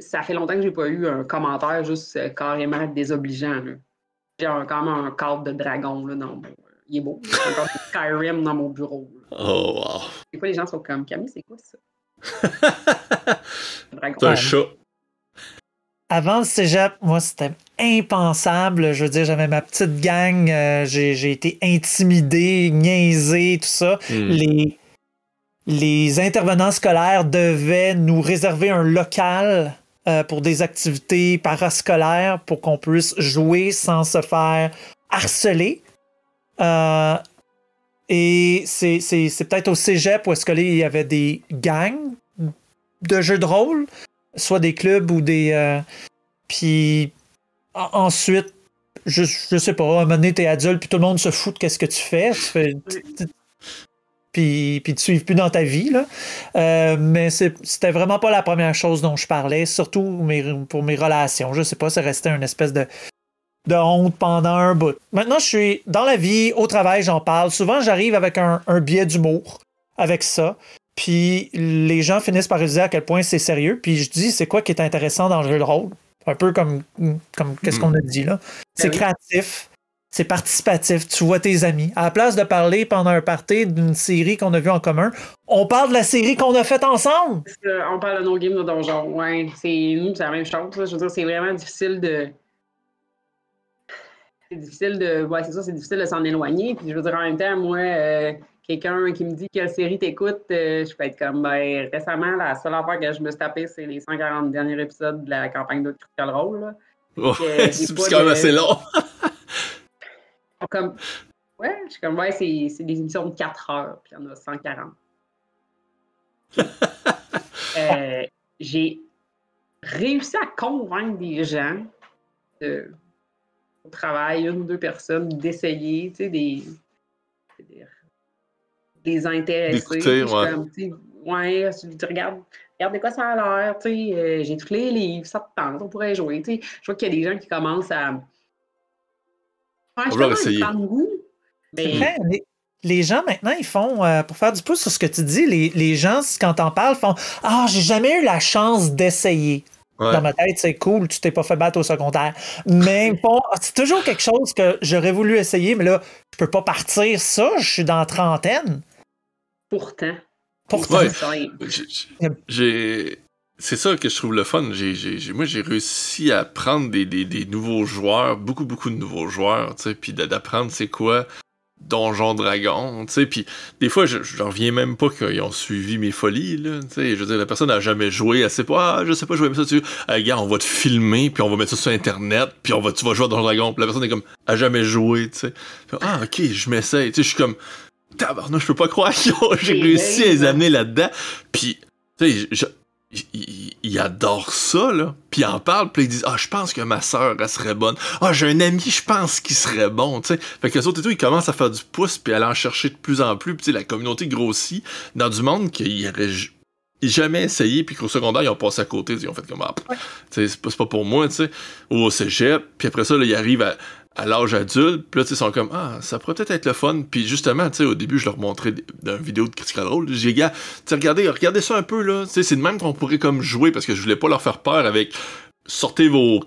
ça fait longtemps que j'ai pas eu un commentaire juste euh, carrément désobligeant. J'ai quand même un cadre de dragon là, dans mon. Il est beau. J'ai un cadre de Skyrim dans mon bureau. là. Oh, wow. Des fois, les gens sont comme Camille, c'est quoi ça? Dragon. C'est un chat. Avant le cégep, moi, c'était impensable. Je veux dire, j'avais ma petite gang, euh, j'ai été intimidé, niaisé, tout ça. Hmm. Les, les intervenants scolaires devaient nous réserver un local euh, pour des activités parascolaires pour qu'on puisse jouer sans se faire harceler. Euh, et c'est c'est- c'est peut-être au cégep où est-ce que là, il y avait des gangs de jeux de rôle, soit des clubs ou des. puis ensuite, je, je sais pas, à un moment donné, t'es adulte, puis tout le monde se fout de qu'est-ce que tu fais. Tu fais puis, puis tu suives plus dans ta vie. Là. Euh, mais c'était vraiment pas la première chose dont je parlais, surtout mes- pour mes relations. Je sais pas, ça restait une espèce de, de honte pendant un bout. Maintenant, je suis dans la vie, au travail, j'en parle. Souvent, j'arrive avec un, un biais d'humour avec ça. Puis les gens finissent par dire à quel point c'est sérieux. Puis je dis, c'est quoi qui est intéressant dans le jeu de rôle? Un peu comme, comme qu'est-ce Mm. qu'on a dit là. C'est Ben oui. créatif, c'est participatif. Tu vois tes amis. À la place de parler pendant un party d'une série qu'on a vue en commun, on parle de la série qu'on a faite ensemble. Euh, On parle de nos games de donjon. Ouais, c'est nous, c'est la même chose. là. Je veux dire, c'est vraiment difficile de. C'est difficile de. Ouais, c'est ça, c'est difficile de s'en éloigner. Puis je veux dire, en même temps, moi, euh, quelqu'un qui me dit quelle série t'écoutes, euh, je peux être comme, ben, récemment, la seule affaire que je me suis tapée, c'est les 140 derniers épisodes de la campagne de Critical Role. j'ai c'est quand même de- assez long. Comme, ouais, je suis comme, ouais, c'est c'est des émissions de 4 heures, puis il y en a 140. Euh, J'ai réussi à convaincre des gens de- au travail, une ou deux personnes, d'essayer, tu sais, des, des, des intéressés. D'écouter, Puis ouais. comme, tu sais, ouais, tu tu regardes, regarde de quoi ça a l'air, tu sais, euh, j'ai tous les livres, ça te tente, on pourrait jouer, tu sais. Je vois qu'il y a des gens qui commencent à. Ouais, On va essayer. goût. C'est Mais vrai, les, les gens maintenant, ils font, euh, pour faire du pouce sur ce que tu dis, les, les gens, quand t'en parles, font Ah, j'ai jamais eu la chance d'essayer. Ouais. Dans ma tête, c'est cool, tu t'es pas fait battre au secondaire. Mais bon, c'est toujours quelque chose que j'aurais voulu essayer, mais là, je peux pas partir ça, je suis dans la trentaine. Pourtant, Pourtant, Ouais. c'est. J'ai- ça que je trouve le fun. Moi, j'ai réussi à prendre des, des, des nouveaux joueurs, beaucoup, beaucoup de nouveaux joueurs, tu sais, puis d'apprendre c'est quoi Donjon Dragon, tu sais, puis des fois, je j'en reviens même pas qu'ils ont suivi mes folies, là, tu sais, je veux dire, la personne n'a jamais joué, elle sait pas, ah, je sais pas jouer, mais ça, tu ah, gars, on va te filmer, puis on va mettre ça sur Internet, puis on va, tu vas jouer à Donjon Dragon, puis la personne est comme, a jamais joué, tu sais, Puis, ah, ok, je m'essaye, tu sais, je suis comme, tabarnak, je peux pas croire que j'ai réussi à les dingue, amener là-dedans, puis, tu sais, il, il- il adore ça, là. Puis il en parle, puis ils disent Ah, je pense que ma sœur, elle serait bonne. Ah, j'ai un ami, je pense qu'il serait bon, tu sais. Fait que les autres et tout, ils commencent à faire du pouce, puis à aller en chercher de plus en plus. Puis tu sais, la communauté grossit dans du monde qu'ils auraient j- jamais essayé, puis qu'au secondaire, ils ont passé à côté. Ils ont fait comme Ah, pff, tu sais, c'est pas, pas pour moi, tu sais. Au cégep, puis après ça, là, ils arrivent à. À l'âge adulte, puis là, ils sont comme, ah, ça pourrait peut-être être le fun. Puis justement, tu sais, au début, je leur montrais une vidéo de Critical Role. J'ai gars, regardez, regardez ça un peu, là. Tu sais, c'est de même qu'on pourrait comme jouer, parce que je voulais pas leur faire peur avec, sortez vos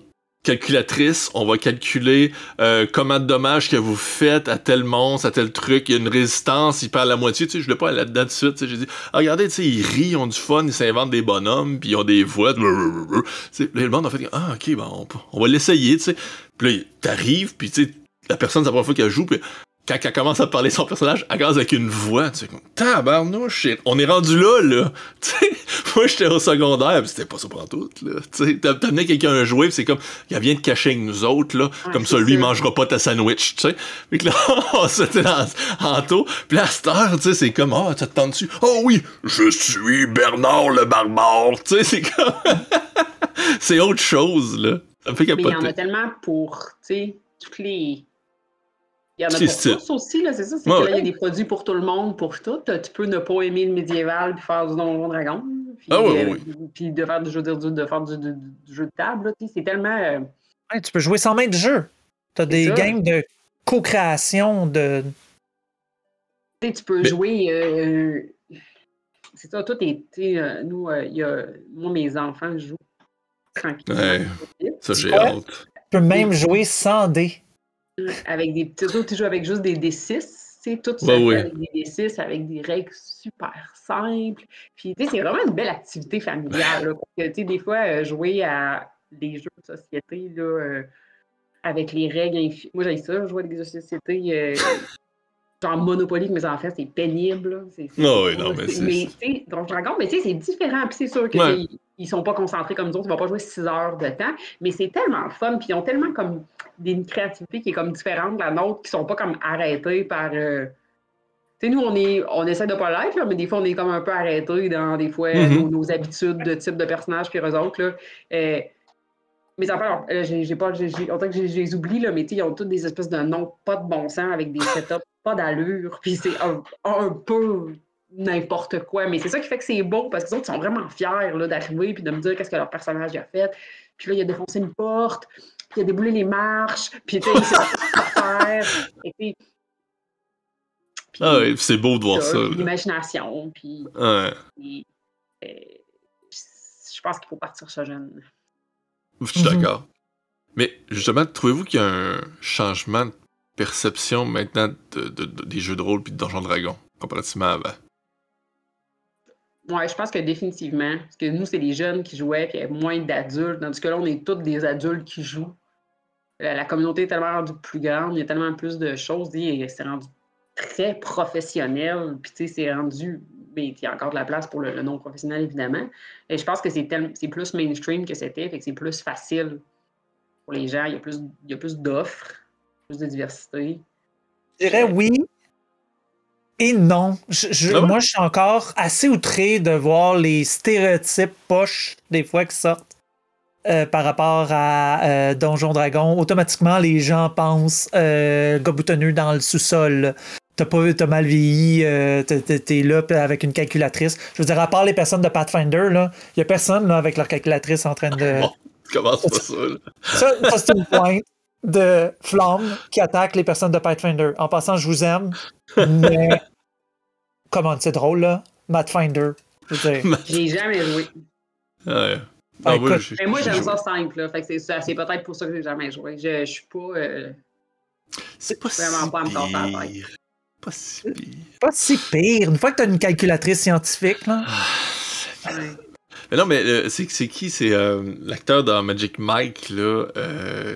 calculatrices, on va calculer euh, comment de dommages que vous faites à tel monstre, à tel truc, il y a une résistance, il perd la moitié, tu sais, je voulais pas aller là-dedans de suite, j'ai dit, ah, regardez, tu sais, ils rient, ils ont du fun, ils s'inventent des bonhommes, puis ils ont des voix, tu sais, puis là, le monde a fait, ah, ok, ben, on, on va l'essayer, tu sais, puis là, t'arrives, puis tu sais, la personne, c'est la première fois qu'elle joue, puis quand elle commence à parler son personnage, elle commence avec une voix, tu sais, comme, tabarnouche, on est rendu là, là. Tu moi, j'étais au secondaire, c'était pas ça pour tout, là. Tu sais, t'amenais quelqu'un à jouer, c'est comme, il vient de cacher avec nous autres, là. Comme ça, lui, il mangera pas ta sandwich, tu sais. Puis que là, on s'était en, taux. Puis là, à tu sais, c'est comme, ah, ça te tente-tu? Oh oui, je suis Bernard le barbare. Tu sais, c'est comme, c'est autre chose, là. Ça me fait Mais il y en a tellement pour, tu sais, toutes les. Il y en a pour tous aussi, là, c'est ça. C'est Ouais, que là, il y a des produits pour tout le monde, pour tout. Tu peux ne pas aimer le médiéval puis faire du Donjon Dragon. Puis, Ah oui, euh, oui, puis de faire du jeu de, de faire du, du- du jeu de table, c'est tellement. euh, Ouais, tu peux jouer sans main de jeu. Tu as des ça. games de co-création, de. tu peux Mais- jouer. euh, c'est ça, tout est. euh, nous, euh, il y a, moi, mes enfants jouent tranquillement. Ouais. Ça, j'ai hâte. Tu peux même jouer sans dés. Avec des petits tu joues avec juste des D6. Tu sais, tout ça Ouais, ouais. avec des D6, avec des règles super simples. Puis, tu sais, c'est vraiment une belle activité familiale. là, parce que, tu sais, des fois, euh, jouer à des jeux de société, là, euh, avec les règles infinies. Moi, j'ai ça, jouer avec des jeux de société. euh, genre Monopoly avec mes enfants, c'est pénible. C'est- c'est- Ah oui, non, mais c'est- Mais, tu sais, Donjons Dragons, mais tu sais, c'est différent. Puis c'est sûr qu'ils Ouais. ils sont pas concentrés comme nous autres, ils vont pas jouer six heures de temps. Mais c'est tellement fun, puis ils ont tellement comme une créativité qui est comme différente de la nôtre, qui sont pas comme arrêtés par. euh, Tu sais, nous, on, est, on essaie de pas l'être, là, mais des fois, on est comme un peu arrêtés dans des fois Mhm. nos, nos habitudes de type de personnage, puis eux autres. Là, euh, mes enfants, euh, j'ai j'ai pas, j'ai, j'ai- on dirait que je les oublie, là, mais ils ont tous des espèces de noms pas de bon sens avec des setups pas d'allure, puis c'est un, un peu n'importe quoi. Mais c'est ça qui fait que c'est beau, parce que les autres sont vraiment fiers d'arriver puis de me dire qu'est-ce que leur personnage a fait. Puis là, il a défoncé une porte, puis il a déboulé les marches, puis tu sais, il quoi faire. Et puis, puis Ah ouais, c'est beau de voir ça. L'imagination, puis, Ouais. puis, euh, je pense qu'il faut partir ça jeune. Je suis d'accord. Mais justement, trouvez-vous qu'il y a un changement de perception maintenant de- de- de- des jeux de rôle puis de Donjons Dragons comparativement à avant? Oui, je pense que définitivement. Parce que nous, c'est les jeunes qui jouaient, puis il y avait moins d'adultes. Tandis que là, on est tous des adultes qui jouent. La, la communauté est tellement rendue plus grande, il y a tellement plus de choses. C'est rendu très professionnel. Puis, tu sais, c'est rendu. Mais il y a encore de la place pour le, non-professionnel, évidemment. Et je pense que c'est plus mainstream que c'était, fait que c'est plus facile pour les gens. Il y a plus, il y a plus d'offres, plus de diversité. Je dirais oui et non. Je- je- Ah? Moi, je suis encore assez outré de voir les stéréotypes poches des fois qui sortent euh, par rapport à euh, Donjon Dragon. Automatiquement, les gens pensent euh, gars boutonneux dans le sous-sol. T'as pas t'as mal vieilli, euh, t'es- là avec une calculatrice. Je veux dire, à part les personnes de Pathfinder, là, il y a personne là, avec leur calculatrice en train de. Bon. Comment ça? Ça, ça, c'est une pointe de flamme qui attaque les personnes de Pathfinder. En passant, je vous aime, mais comment c'est drôle, là? Pathfinder. Je veux dire, J'ai jamais joué. Ouais. Ah, écoute, j'ai- Mais moi, j'ai j'aime ça simple. Là, fait que c'est ça- c'est peut-être pour ça que j'ai jamais joué. Je, je suis pas. euh, C'est pas Vraiment si pas à me casser la tête. pire. Pas si pire. pas si pire. Une fois que tu as une calculatrice scientifique, là. Ah, Mais non, mais euh, c'est c'est qui? C'est euh, l'acteur dans Magic Mike, là, euh,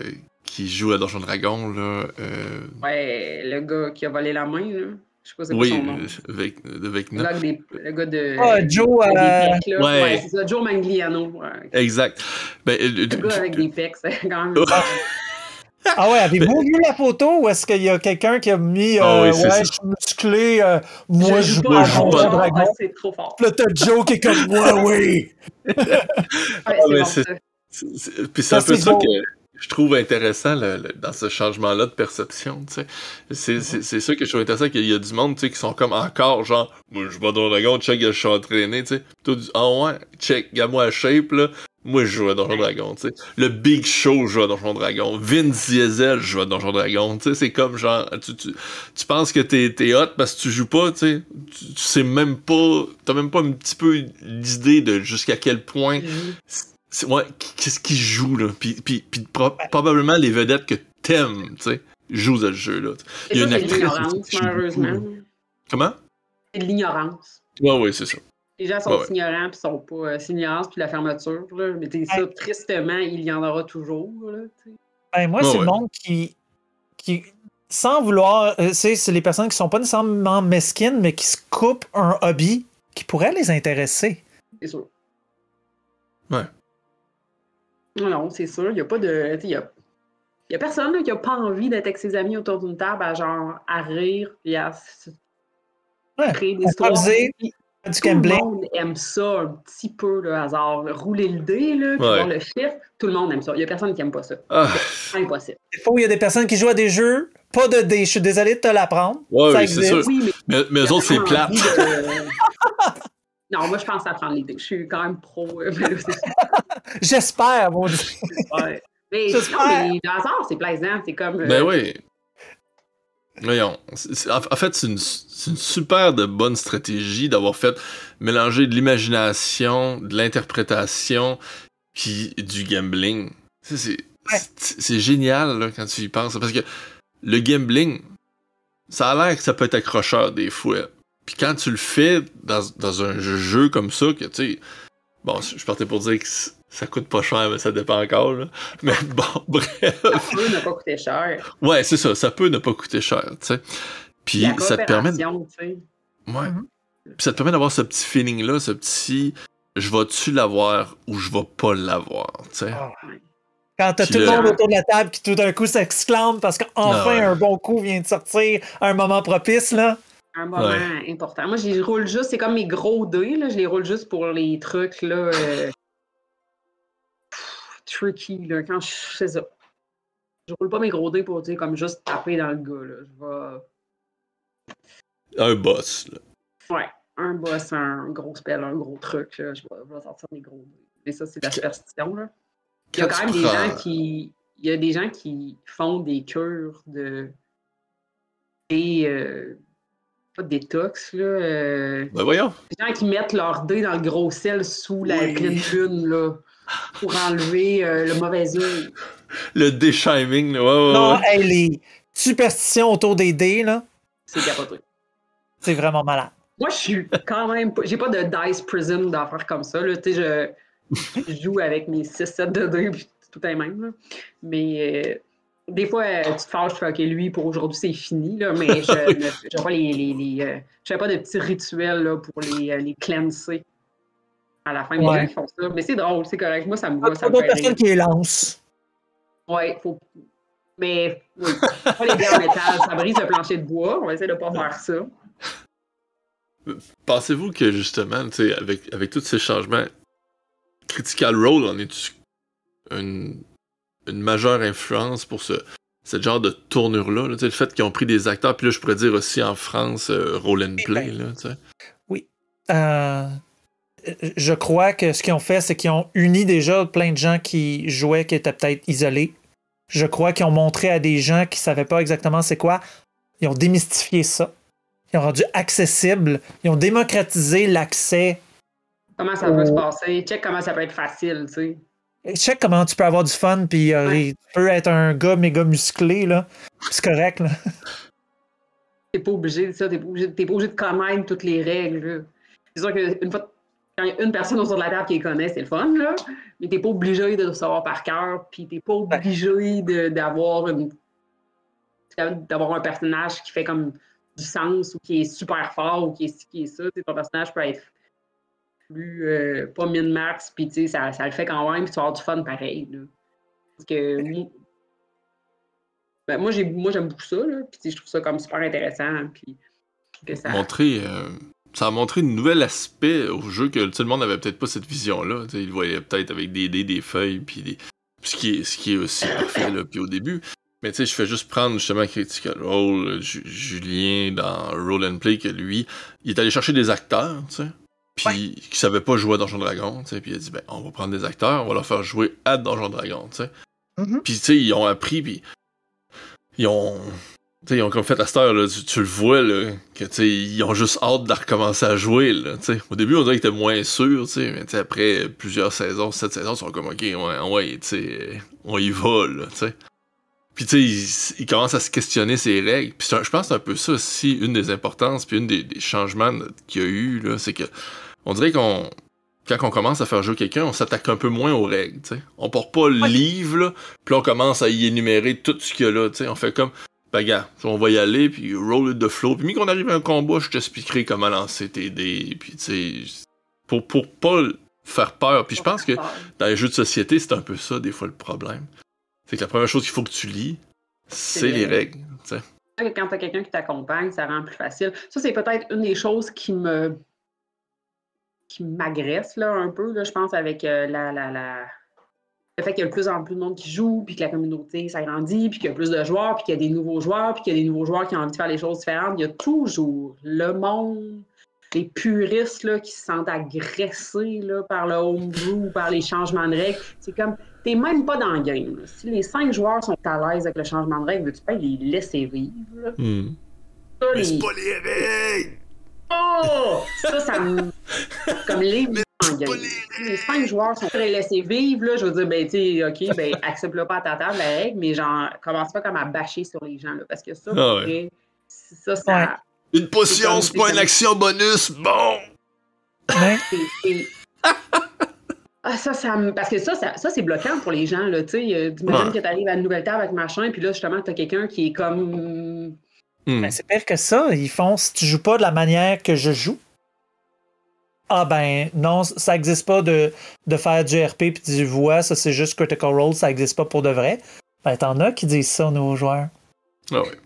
qui joue à Donjon Dragon, là. euh, Ouais, le gars qui a volé la main, là. Je sais pas c'est oui, son nom. euh, avec, de Le gars, des- le gars de. Ah, Joe, avec euh, pecs, ouais. Ouais, c'est ça, Joe Mangliano. Ouais. Exact. Ben, euh, Le du- gars avec des pecs, c'est quand même. Ah ouais, avez-vous vu la photo ou est-ce qu'il y a quelqu'un qui a mis Ah euh, oui, Ouais, ça. je suis musclé, euh, moi je joue joue pas à je Donjon Dragon. ouais, c'est trop fort. Puis Là, t'as Joe qui est comme moi, oui. Ouais, mais c'est bon, ça. Puis c'est Ça, un peu ça beau. que je trouve intéressant le- le- dans ce changement-là de perception. C'est- ça que je trouve intéressant, qu'il y a du monde, qui sont comme encore genre, moi je joue à Donjon Dragon, check, je suis entraîné, tu sais. Toi, tu- ah ouais, check, la shape, là. Moi, je joue à Donjon Dragon, tu sais. Le Big Show joue à Donjon Dragon. Vince Diesel joue à Donjon Dragon, tu sais. C'est comme genre, tu, tu, tu penses que t'es t'es hot parce que tu joues pas, tu sais. Tu, sais même pas, t'as même pas un petit peu l'idée de jusqu'à quel point ouais, qu'est-ce qu'ils jouent, là? Puis, puis, puis pro- probablement les vedettes que t'aimes, tu sais, jouent à ce jeu-là. Il y a une c'est de actrice l'ignorance, aussi joue malheureusement. Comment? C'est de l'ignorance. Ouais, ouais, c'est ça. Les gens sont Ouais, ouais. ignorants puis sont pas. euh, c'est l'ignorance puis la fermeture. Là. Mais t'sais, ça, tristement, il y en aura toujours. Là, t'sais. Ben, moi, Ouais, c'est ouais. le monde qui, qui sans vouloir, euh, c'est c'est les personnes qui sont pas nécessairement mesquines, mais qui se coupent un hobby qui pourrait les intéresser. c'est sûr. Ouais. Non, non, c'est sûr. Il n'y a pas de. Il y a, y a personne là, qui a pas envie d'être avec ses amis autour d'une table à genre à rire et à Ouais. créer des À histoires. Du Tout le monde aime ça un petit peu, le hasard. là. Rouler le dé, là, puis Ouais. voir le chiffre, tout le monde aime ça. Il n'y a personne qui aime pas ça. Ah, C'est impossible. Des fois, il y a des personnes qui jouent à des jeux, pas de dés. Je suis désolé de te l'apprendre. Ouais, oui, c'est sûr. Oui, mais mais, eux autres, c'est plate. de- Non, moi, je pense à prendre les dés. Je suis quand même pro. euh. J'espère, mon Dieu. Ouais. Mais, J'espère. non, mais le hasard, c'est plaisant. C'est comme. euh, Ben oui. Voyons. C'est- c'est- en fait, c'est une, c'est une super de bonne stratégie d'avoir fait mélanger de l'imagination, de l'interprétation, puis du gambling. C'est Ouais. c'est- c'est génial là, quand tu y penses. Parce que le gambling, ça a l'air que ça peut être accrocheur des fois. Puis quand tu le fais dans, dans un jeu comme ça, que tu sais. Bon, je partais pour dire que ça coûte pas cher, mais ça dépend encore. Là. Mais bon, bref. Ça peut ne pas coûter cher. Ouais, c'est ça. Ça peut ne pas coûter cher, tu sais. Puis La ça te permet. Mhm. Puis ça te permet d'avoir ce petit feeling-là, ce petit. Je vais-tu l'avoir ou je vais pas l'avoir, tu sais. Ah. Quand t'as tout le monde autour de la table qui tout d'un coup s'exclame parce qu'enfin Ah ouais. un bon coup vient de sortir à un moment propice, là. Un moment Ouais. important. Moi, je les roule juste, c'est comme mes gros dés, là, je les roule juste pour les trucs, là. euh, pff, tricky, là, quand je fais ça. Je roule pas mes gros dés pour, tu sais, comme juste taper dans le gars, là. Je vais. Un boss, là. Ouais, un boss, un gros spell, un gros truc, là, je vais, je vais sortir mes gros dés. Et ça, c'est de la superstition, là. Il y a Quand même des prends- gens qui. Il y a des gens qui font des cures de. Et. euh, pas de détox, là. euh, Ben voyons. des gens qui mettent leur dé dans le gros sel sous la Oui. pleine lune, là. Pour enlever euh, le mauvais œil. Le déchiming, là. Ouais, ouais, Non, ouais. hey, les superstitions autour des dés, là, C'est capoté. c'est vraiment malade. Moi, je suis quand même pas. J'ai pas de dice prison d'affaires comme ça. Là. Tu sais, je, je joue avec mes 6-7 de dés, puis tout est même. Là. Mais euh, des fois, euh, tu te fâches, tu fais OK, lui, pour aujourd'hui, c'est fini. Là, mais je ne je fais pas, les, les, les, euh, je fais pas de petits rituels là, pour les, euh, les cleanser à la fin. Il y a des Ouais. gens qui font ça. Mais c'est drôle, c'est correct. Moi, ça me Il va. Ça me fait rire. qui les lancent. Ouais, faut. Mais oui, pas les dés en métal, ça brise le plancher de bois. On va essayer de pas faire ça. Pensez-vous que justement, tu sais, avec, avec tous ces changements, Critical Role en est une, une majeure influence pour ce, ce genre de tournure-là? là, le fait qu'ils ont pris des acteurs, puis là, je pourrais dire aussi en France, euh, Roll and Play, là, tu sais. Euh, je crois que ce qu'ils ont fait, c'est qu'ils ont uni déjà plein de gens qui jouaient, qui étaient peut-être isolés. Je crois qu'ils ont montré à des gens qui ne savaient pas exactement c'est quoi. Ils ont démystifié ça. Ils ont rendu accessible. Ils ont démocratisé l'accès. Comment ça peut se passer? Check comment ça peut être facile, tu sais. Check comment tu peux avoir du fun, puis euh, Ouais. tu peux être un gars méga musclé, là. C'est correct, là. T'es pas obligé de ça, t'es pas obligé, pas obligé de connaître toutes les règles. là. C'est sûr qu'une fois, quand il y a une personne autour de la table qui les connaît, c'est le fun, là. Mais t'es pas obligé de le savoir par cœur, puis t'es pas obligé d'avoir une. d'avoir un personnage qui fait comme du sens ou qui est super fort ou qui est ci, qui est ça. Ton personnage peut être plus euh, pas min-max, puis tu sais, ça, ça le fait quand même, puis tu vas avoir du fun pareil. Là. Parce que moi, ben, moi, j'ai, moi j'aime beaucoup ça, là, puis je trouve ça comme super intéressant, puis que ça... Montrer, euh, ça a montré un nouvel aspect au jeu que tout le monde n'avait peut-être pas cette vision-là. tu sais, Il le voyait peut-être avec des dés, des feuilles, puis des... ce, qui est, ce qui est aussi parfait, là, puis au début. Mais tu sais, je fais juste prendre justement Critical Role, Ju- Julien dans Roll and Play, que lui, il est allé chercher des acteurs, tu sais, puis qui savaient pas jouer à Donjon Dragon, tu sais, puis il a dit, ben, on va prendre des acteurs, on va leur faire jouer à Donjon Dragon, tu sais. Mhm. Puis tu sais, ils ont appris, puis ils ont... tu sais, ils ont comme fait à cette heure, là, tu, tu le vois, là, que tu sais, ils ont juste hâte de recommencer à jouer, là, tu sais. Au début, on dirait qu'ils étaient moins sûrs, tu sais, mais tu sais, après plusieurs saisons, sept saisons, ils sont comme, ok, ouais, ouais, tu sais, on y va, là, tu sais. Puis tu sais, ils, ils commencent à se questionner ces règles. Puis je pense que c'est un peu ça aussi, une des importances, puis une des, des changements qu'il y a eu, là, c'est que on dirait qu'on quand on commence à faire jouer quelqu'un, on s'attaque un peu moins aux règles, tu sais. On porte pas le Ouais. livre, là, puis on commence à y énumérer tout ce qu'il y a là, tu sais. On fait comme, ben gars, on va y aller, puis roll it the flow. Puis, mis qu'on arrive à un combat, je t'expliquerai comment lancer tes dés, puis tu sais, pour, pour pas faire peur. Puis je pense que dans les jeux de société, c'est un peu ça, des fois, le problème. C'est que la première chose qu'il faut que tu lis, c'est les les règles, tu sais. Quand tu as quelqu'un qui t'accompagne, ça rend plus facile. Ça, c'est peut-être une des choses qui me qui m'agresse là, un peu, là, je pense, avec euh, la, la, la- le fait qu'il y a de plus en plus de monde qui joue, puis que la communauté s'agrandit, puis qu'il y a plus de joueurs, puis qu'il y a des nouveaux joueurs, puis qu'il y a des nouveaux joueurs qui ont envie de faire les choses différentes. Il y a toujours le monde, les puristes là, qui se sentent agressés là, par le homebrew ou par les changements de règles. C'est comme, t'es même pas dans le game. là. Si les cinq joueurs sont à l'aise avec le changement de règles, veux-tu pas les laisser vivre? là? Hmm. Ça, les- les règles! Oh! Ça, ça me. Comme les. Les cinq joueurs sont prêts à laisser vivre, là, je veux dire, ben, tu sais, OK, ben, accepte-le pas à ta table, la règle, mais genre, commence pas comme à bâcher sur les gens, là, parce que ça, Ah ça, ça, Ouais. Une potion, c'est pas une action bonus. Bon. Ouais. Ah, ça, ça me- Parce que ça, ça, ça, c'est bloquant pour les gens, là, tu sais. euh, T'imagines Ouais. que t'arrives à une nouvelle table avec machin, puis là, justement, t'as quelqu'un qui est comme... Hmm. Ben, c'est pire que ça. Ils font si tu joues pas de la manière que je joue. Ah ben non, ça existe pas de, de faire du RP puis tu vois, ça c'est juste Critical Role, ça existe pas pour de vrai. Ben t'en as qui disent ça aux nouveaux joueurs. Ah ouais.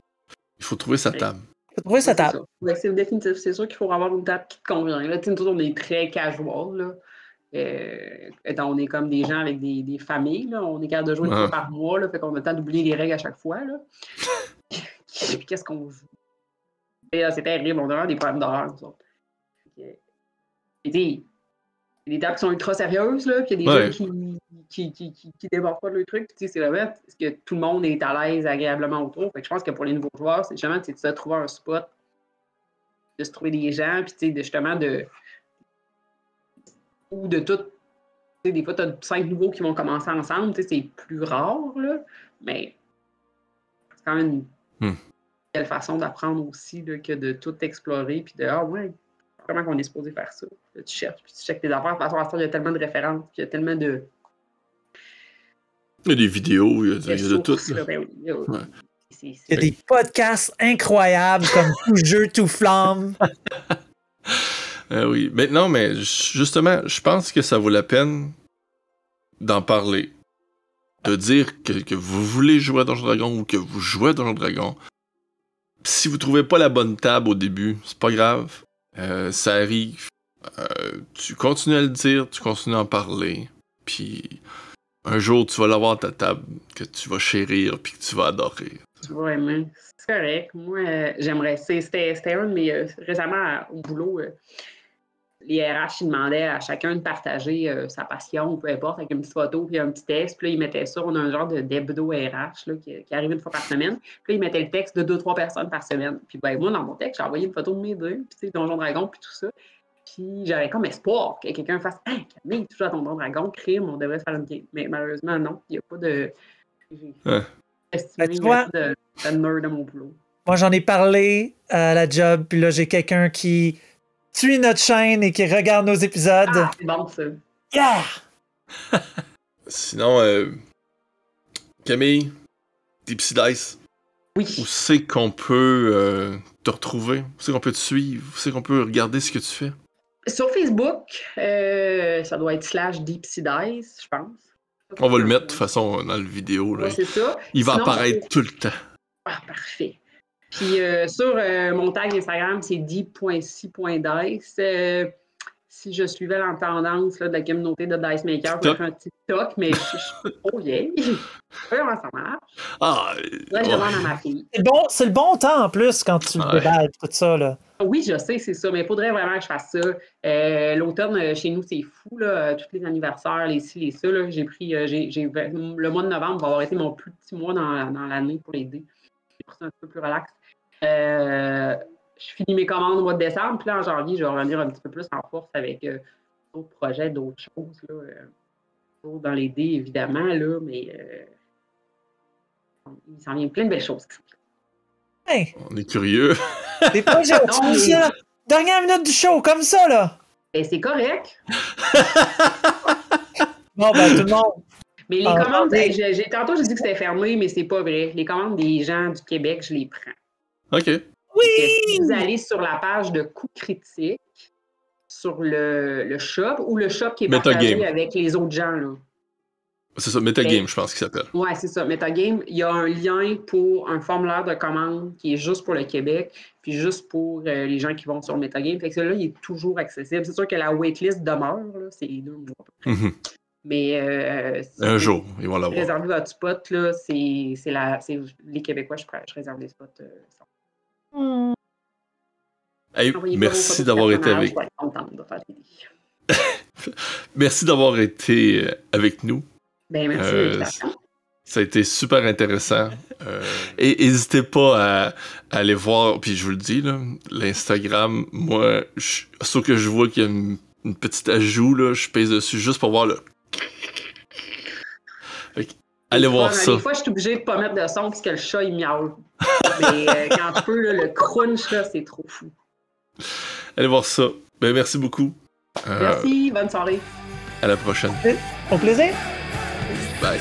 Il faut trouver sa table. Faut trouver sa C'est table. Ouais, c'est définitif. C'est sûr qu'il faut avoir une table qui te convient. Là, tu sais, nous autres, on est très casual. Là. Euh, étant, on est comme des gens avec des, des familles. Là. On est capable de jouer une Ouais. fois par mois. Là, fait qu'on a le temps d'oublier les règles à chaque fois. Là. Puis qu'est-ce qu'on joue? Et, là, c'est terrible. On a vraiment des problèmes d'horreur, nous autres. Fait et tu sais, il y a des tables qui sont ultra sérieuses, là, puis il y a des Ouais. gens qui, qui, qui, qui, qui débordent pas de leur truc. Puis, tu sais, c'est vraiment parce que tout le monde est à l'aise agréablement autour. Fait que je pense que pour les nouveaux joueurs, c'est justement c'est de se trouver un spot, de se trouver des gens, puis tu sais, de, justement de. Ou de tout. Tu sais, des fois, tu as cinq nouveaux qui vont commencer ensemble, tu sais, c'est plus rare, là, mais c'est quand même une Hmm. belle façon d'apprendre aussi là, que de tout explorer, puis de Ah ouais, comment qu'on est supposé faire ça? Là, tu cherches, puis tu checkes tes affaires. De toute façon, il y a tellement de références, puis il y a tellement de. Il y a des vidéos, il y a, il y a de tout. là. ben oui, Ouais. Il y a des podcasts incroyables comme Tout jeu, tout flamme. Ah oui. Mais non, mais justement, je pense que ça vaut la peine d'en parler. Dire que, vous voulez jouer à Donjon Dragon ou que vous jouez à Donjon Dragon. Si vous trouvez pas la bonne table au début, c'est pas grave. Euh, ça arrive. Euh, tu continues à le dire, tu continues à en parler. Puis un jour, tu vas l'avoir ta table que tu vas chérir puis que tu vas adorer. Vraiment. C'est correct. Moi, euh, j'aimerais. C'était un de mes. récemment, au boulot, les RH, ils demandaient à chacun de partager euh, sa passion, ou peu importe, avec une petite photo puis un petit texte. Puis là, ils mettaient ça. On a un genre de d'hebdo RH là, qui, qui arrive une fois par semaine. Puis là, ils mettaient le texte de deux, trois personnes par semaine. Puis ben, moi, dans mon texte, j'ai envoyé une photo de mes deux, puis tu sais, Donjon Dragon, puis tout ça. Puis j'avais comme espoir que quelqu'un fasse Hey, Camille, tu joues à Donjon Dragon, crime, on devrait faire une game. Mais malheureusement, non. Il n'y a pas de. j'ai- Ouais. estimé Ben, vois- de, de mon boulot. Moi j'en ai parlé à la job, puis là j'ai quelqu'un qui suit notre chaîne et qui regarde nos épisodes. Ah, c'est bon ça. Yeah! Sinon, euh, Camille, Deep Sea Dice, Oui. où c'est qu'on peut euh, te retrouver? Où c'est qu'on peut te suivre? Où c'est qu'on peut regarder ce que tu fais? Sur Facebook, euh, ça doit être slash Deep Sea Dice, je pense. On va le mettre de toute façon dans la vidéo. Là. Ouais, c'est ça. Il va Sinon, apparaître tout le temps. Ah, parfait. Puis euh, sur euh, mon tag Instagram, c'est deep.si.dice. Euh, si je suivais la tendance là, de la communauté de Dice Maker, je un TikTok, mais je suis trop vieille. Je sais pas comment ça marche. Ah, Là, je ouais. demande à ma fille. C'est bon, le bon temps en plus quand tu Ouais. déballes tout ça. Là. Oui, je sais, c'est ça, mais il faudrait vraiment que je fasse ça. Euh, L'automne, chez nous, c'est fou, là. Tous les anniversaires, les ci, les ça. là. J'ai pris, euh, j'ai- le mois de novembre va avoir été mon plus petit mois dans, dans l'année pour l'aider. J'ai pris ça un peu plus relax. Euh, je finis mes commandes au mois de décembre, puis là, en janvier, je vais revenir un petit peu plus en force avec euh, d'autres projets, d'autres choses, là. euh, dans les dés, évidemment, là, mais euh, il s'en vient plein de belles choses. Hey, On est curieux. des projets, mais- Dernière minute du show, comme ça, là. Ben, c'est correct. Bon, ben, tout le monde. Mais les Ah, commandes, tantôt j'ai dit que c'était fermé, mais c'est pas vrai. Les commandes des gens du Québec, je les prends. OK. Que Si vous allez sur la page de coûts critiques, sur le, le shop, ou le shop qui est Metagame. partagé avec les autres gens, là. C'est ça, Metagame, je pense qu'il s'appelle. Ouais, c'est ça. Metagame, il y a un lien pour un formulaire de commande qui est juste pour le Québec, puis juste pour euh, les gens qui vont sur Metagame. Fait que celui-là, il est toujours accessible. C'est sûr que la waitlist demeure, là, c'est deux mois. Mhm. Mais euh, si Un jour, ils vont l'avoir. réservez votre spot, là, c'est c'est la- c'est les Québécois, je, je réserve les spots. euh, Hey, merci d'avoir été avec. Merci d'avoir été avec nous. Ben, merci Euh. Ça a été super intéressant. Euh, et n'hésitez pas à, à aller voir, puis je vous le dis, l'Instagram, moi, je- sauf que je vois qu'il y a une une petite ajout, là, je pèse dessus juste pour voir le. Allez voir ça. Des fois, je suis obligée de pas mettre de son parce que le chat, il miaule. Mais euh, quand je peux, là, le crunch, là, c'est trop fou. Allez voir ça. Ben, merci beaucoup. Euh, Merci, bonne soirée. À la prochaine. Au plaisir! Bye.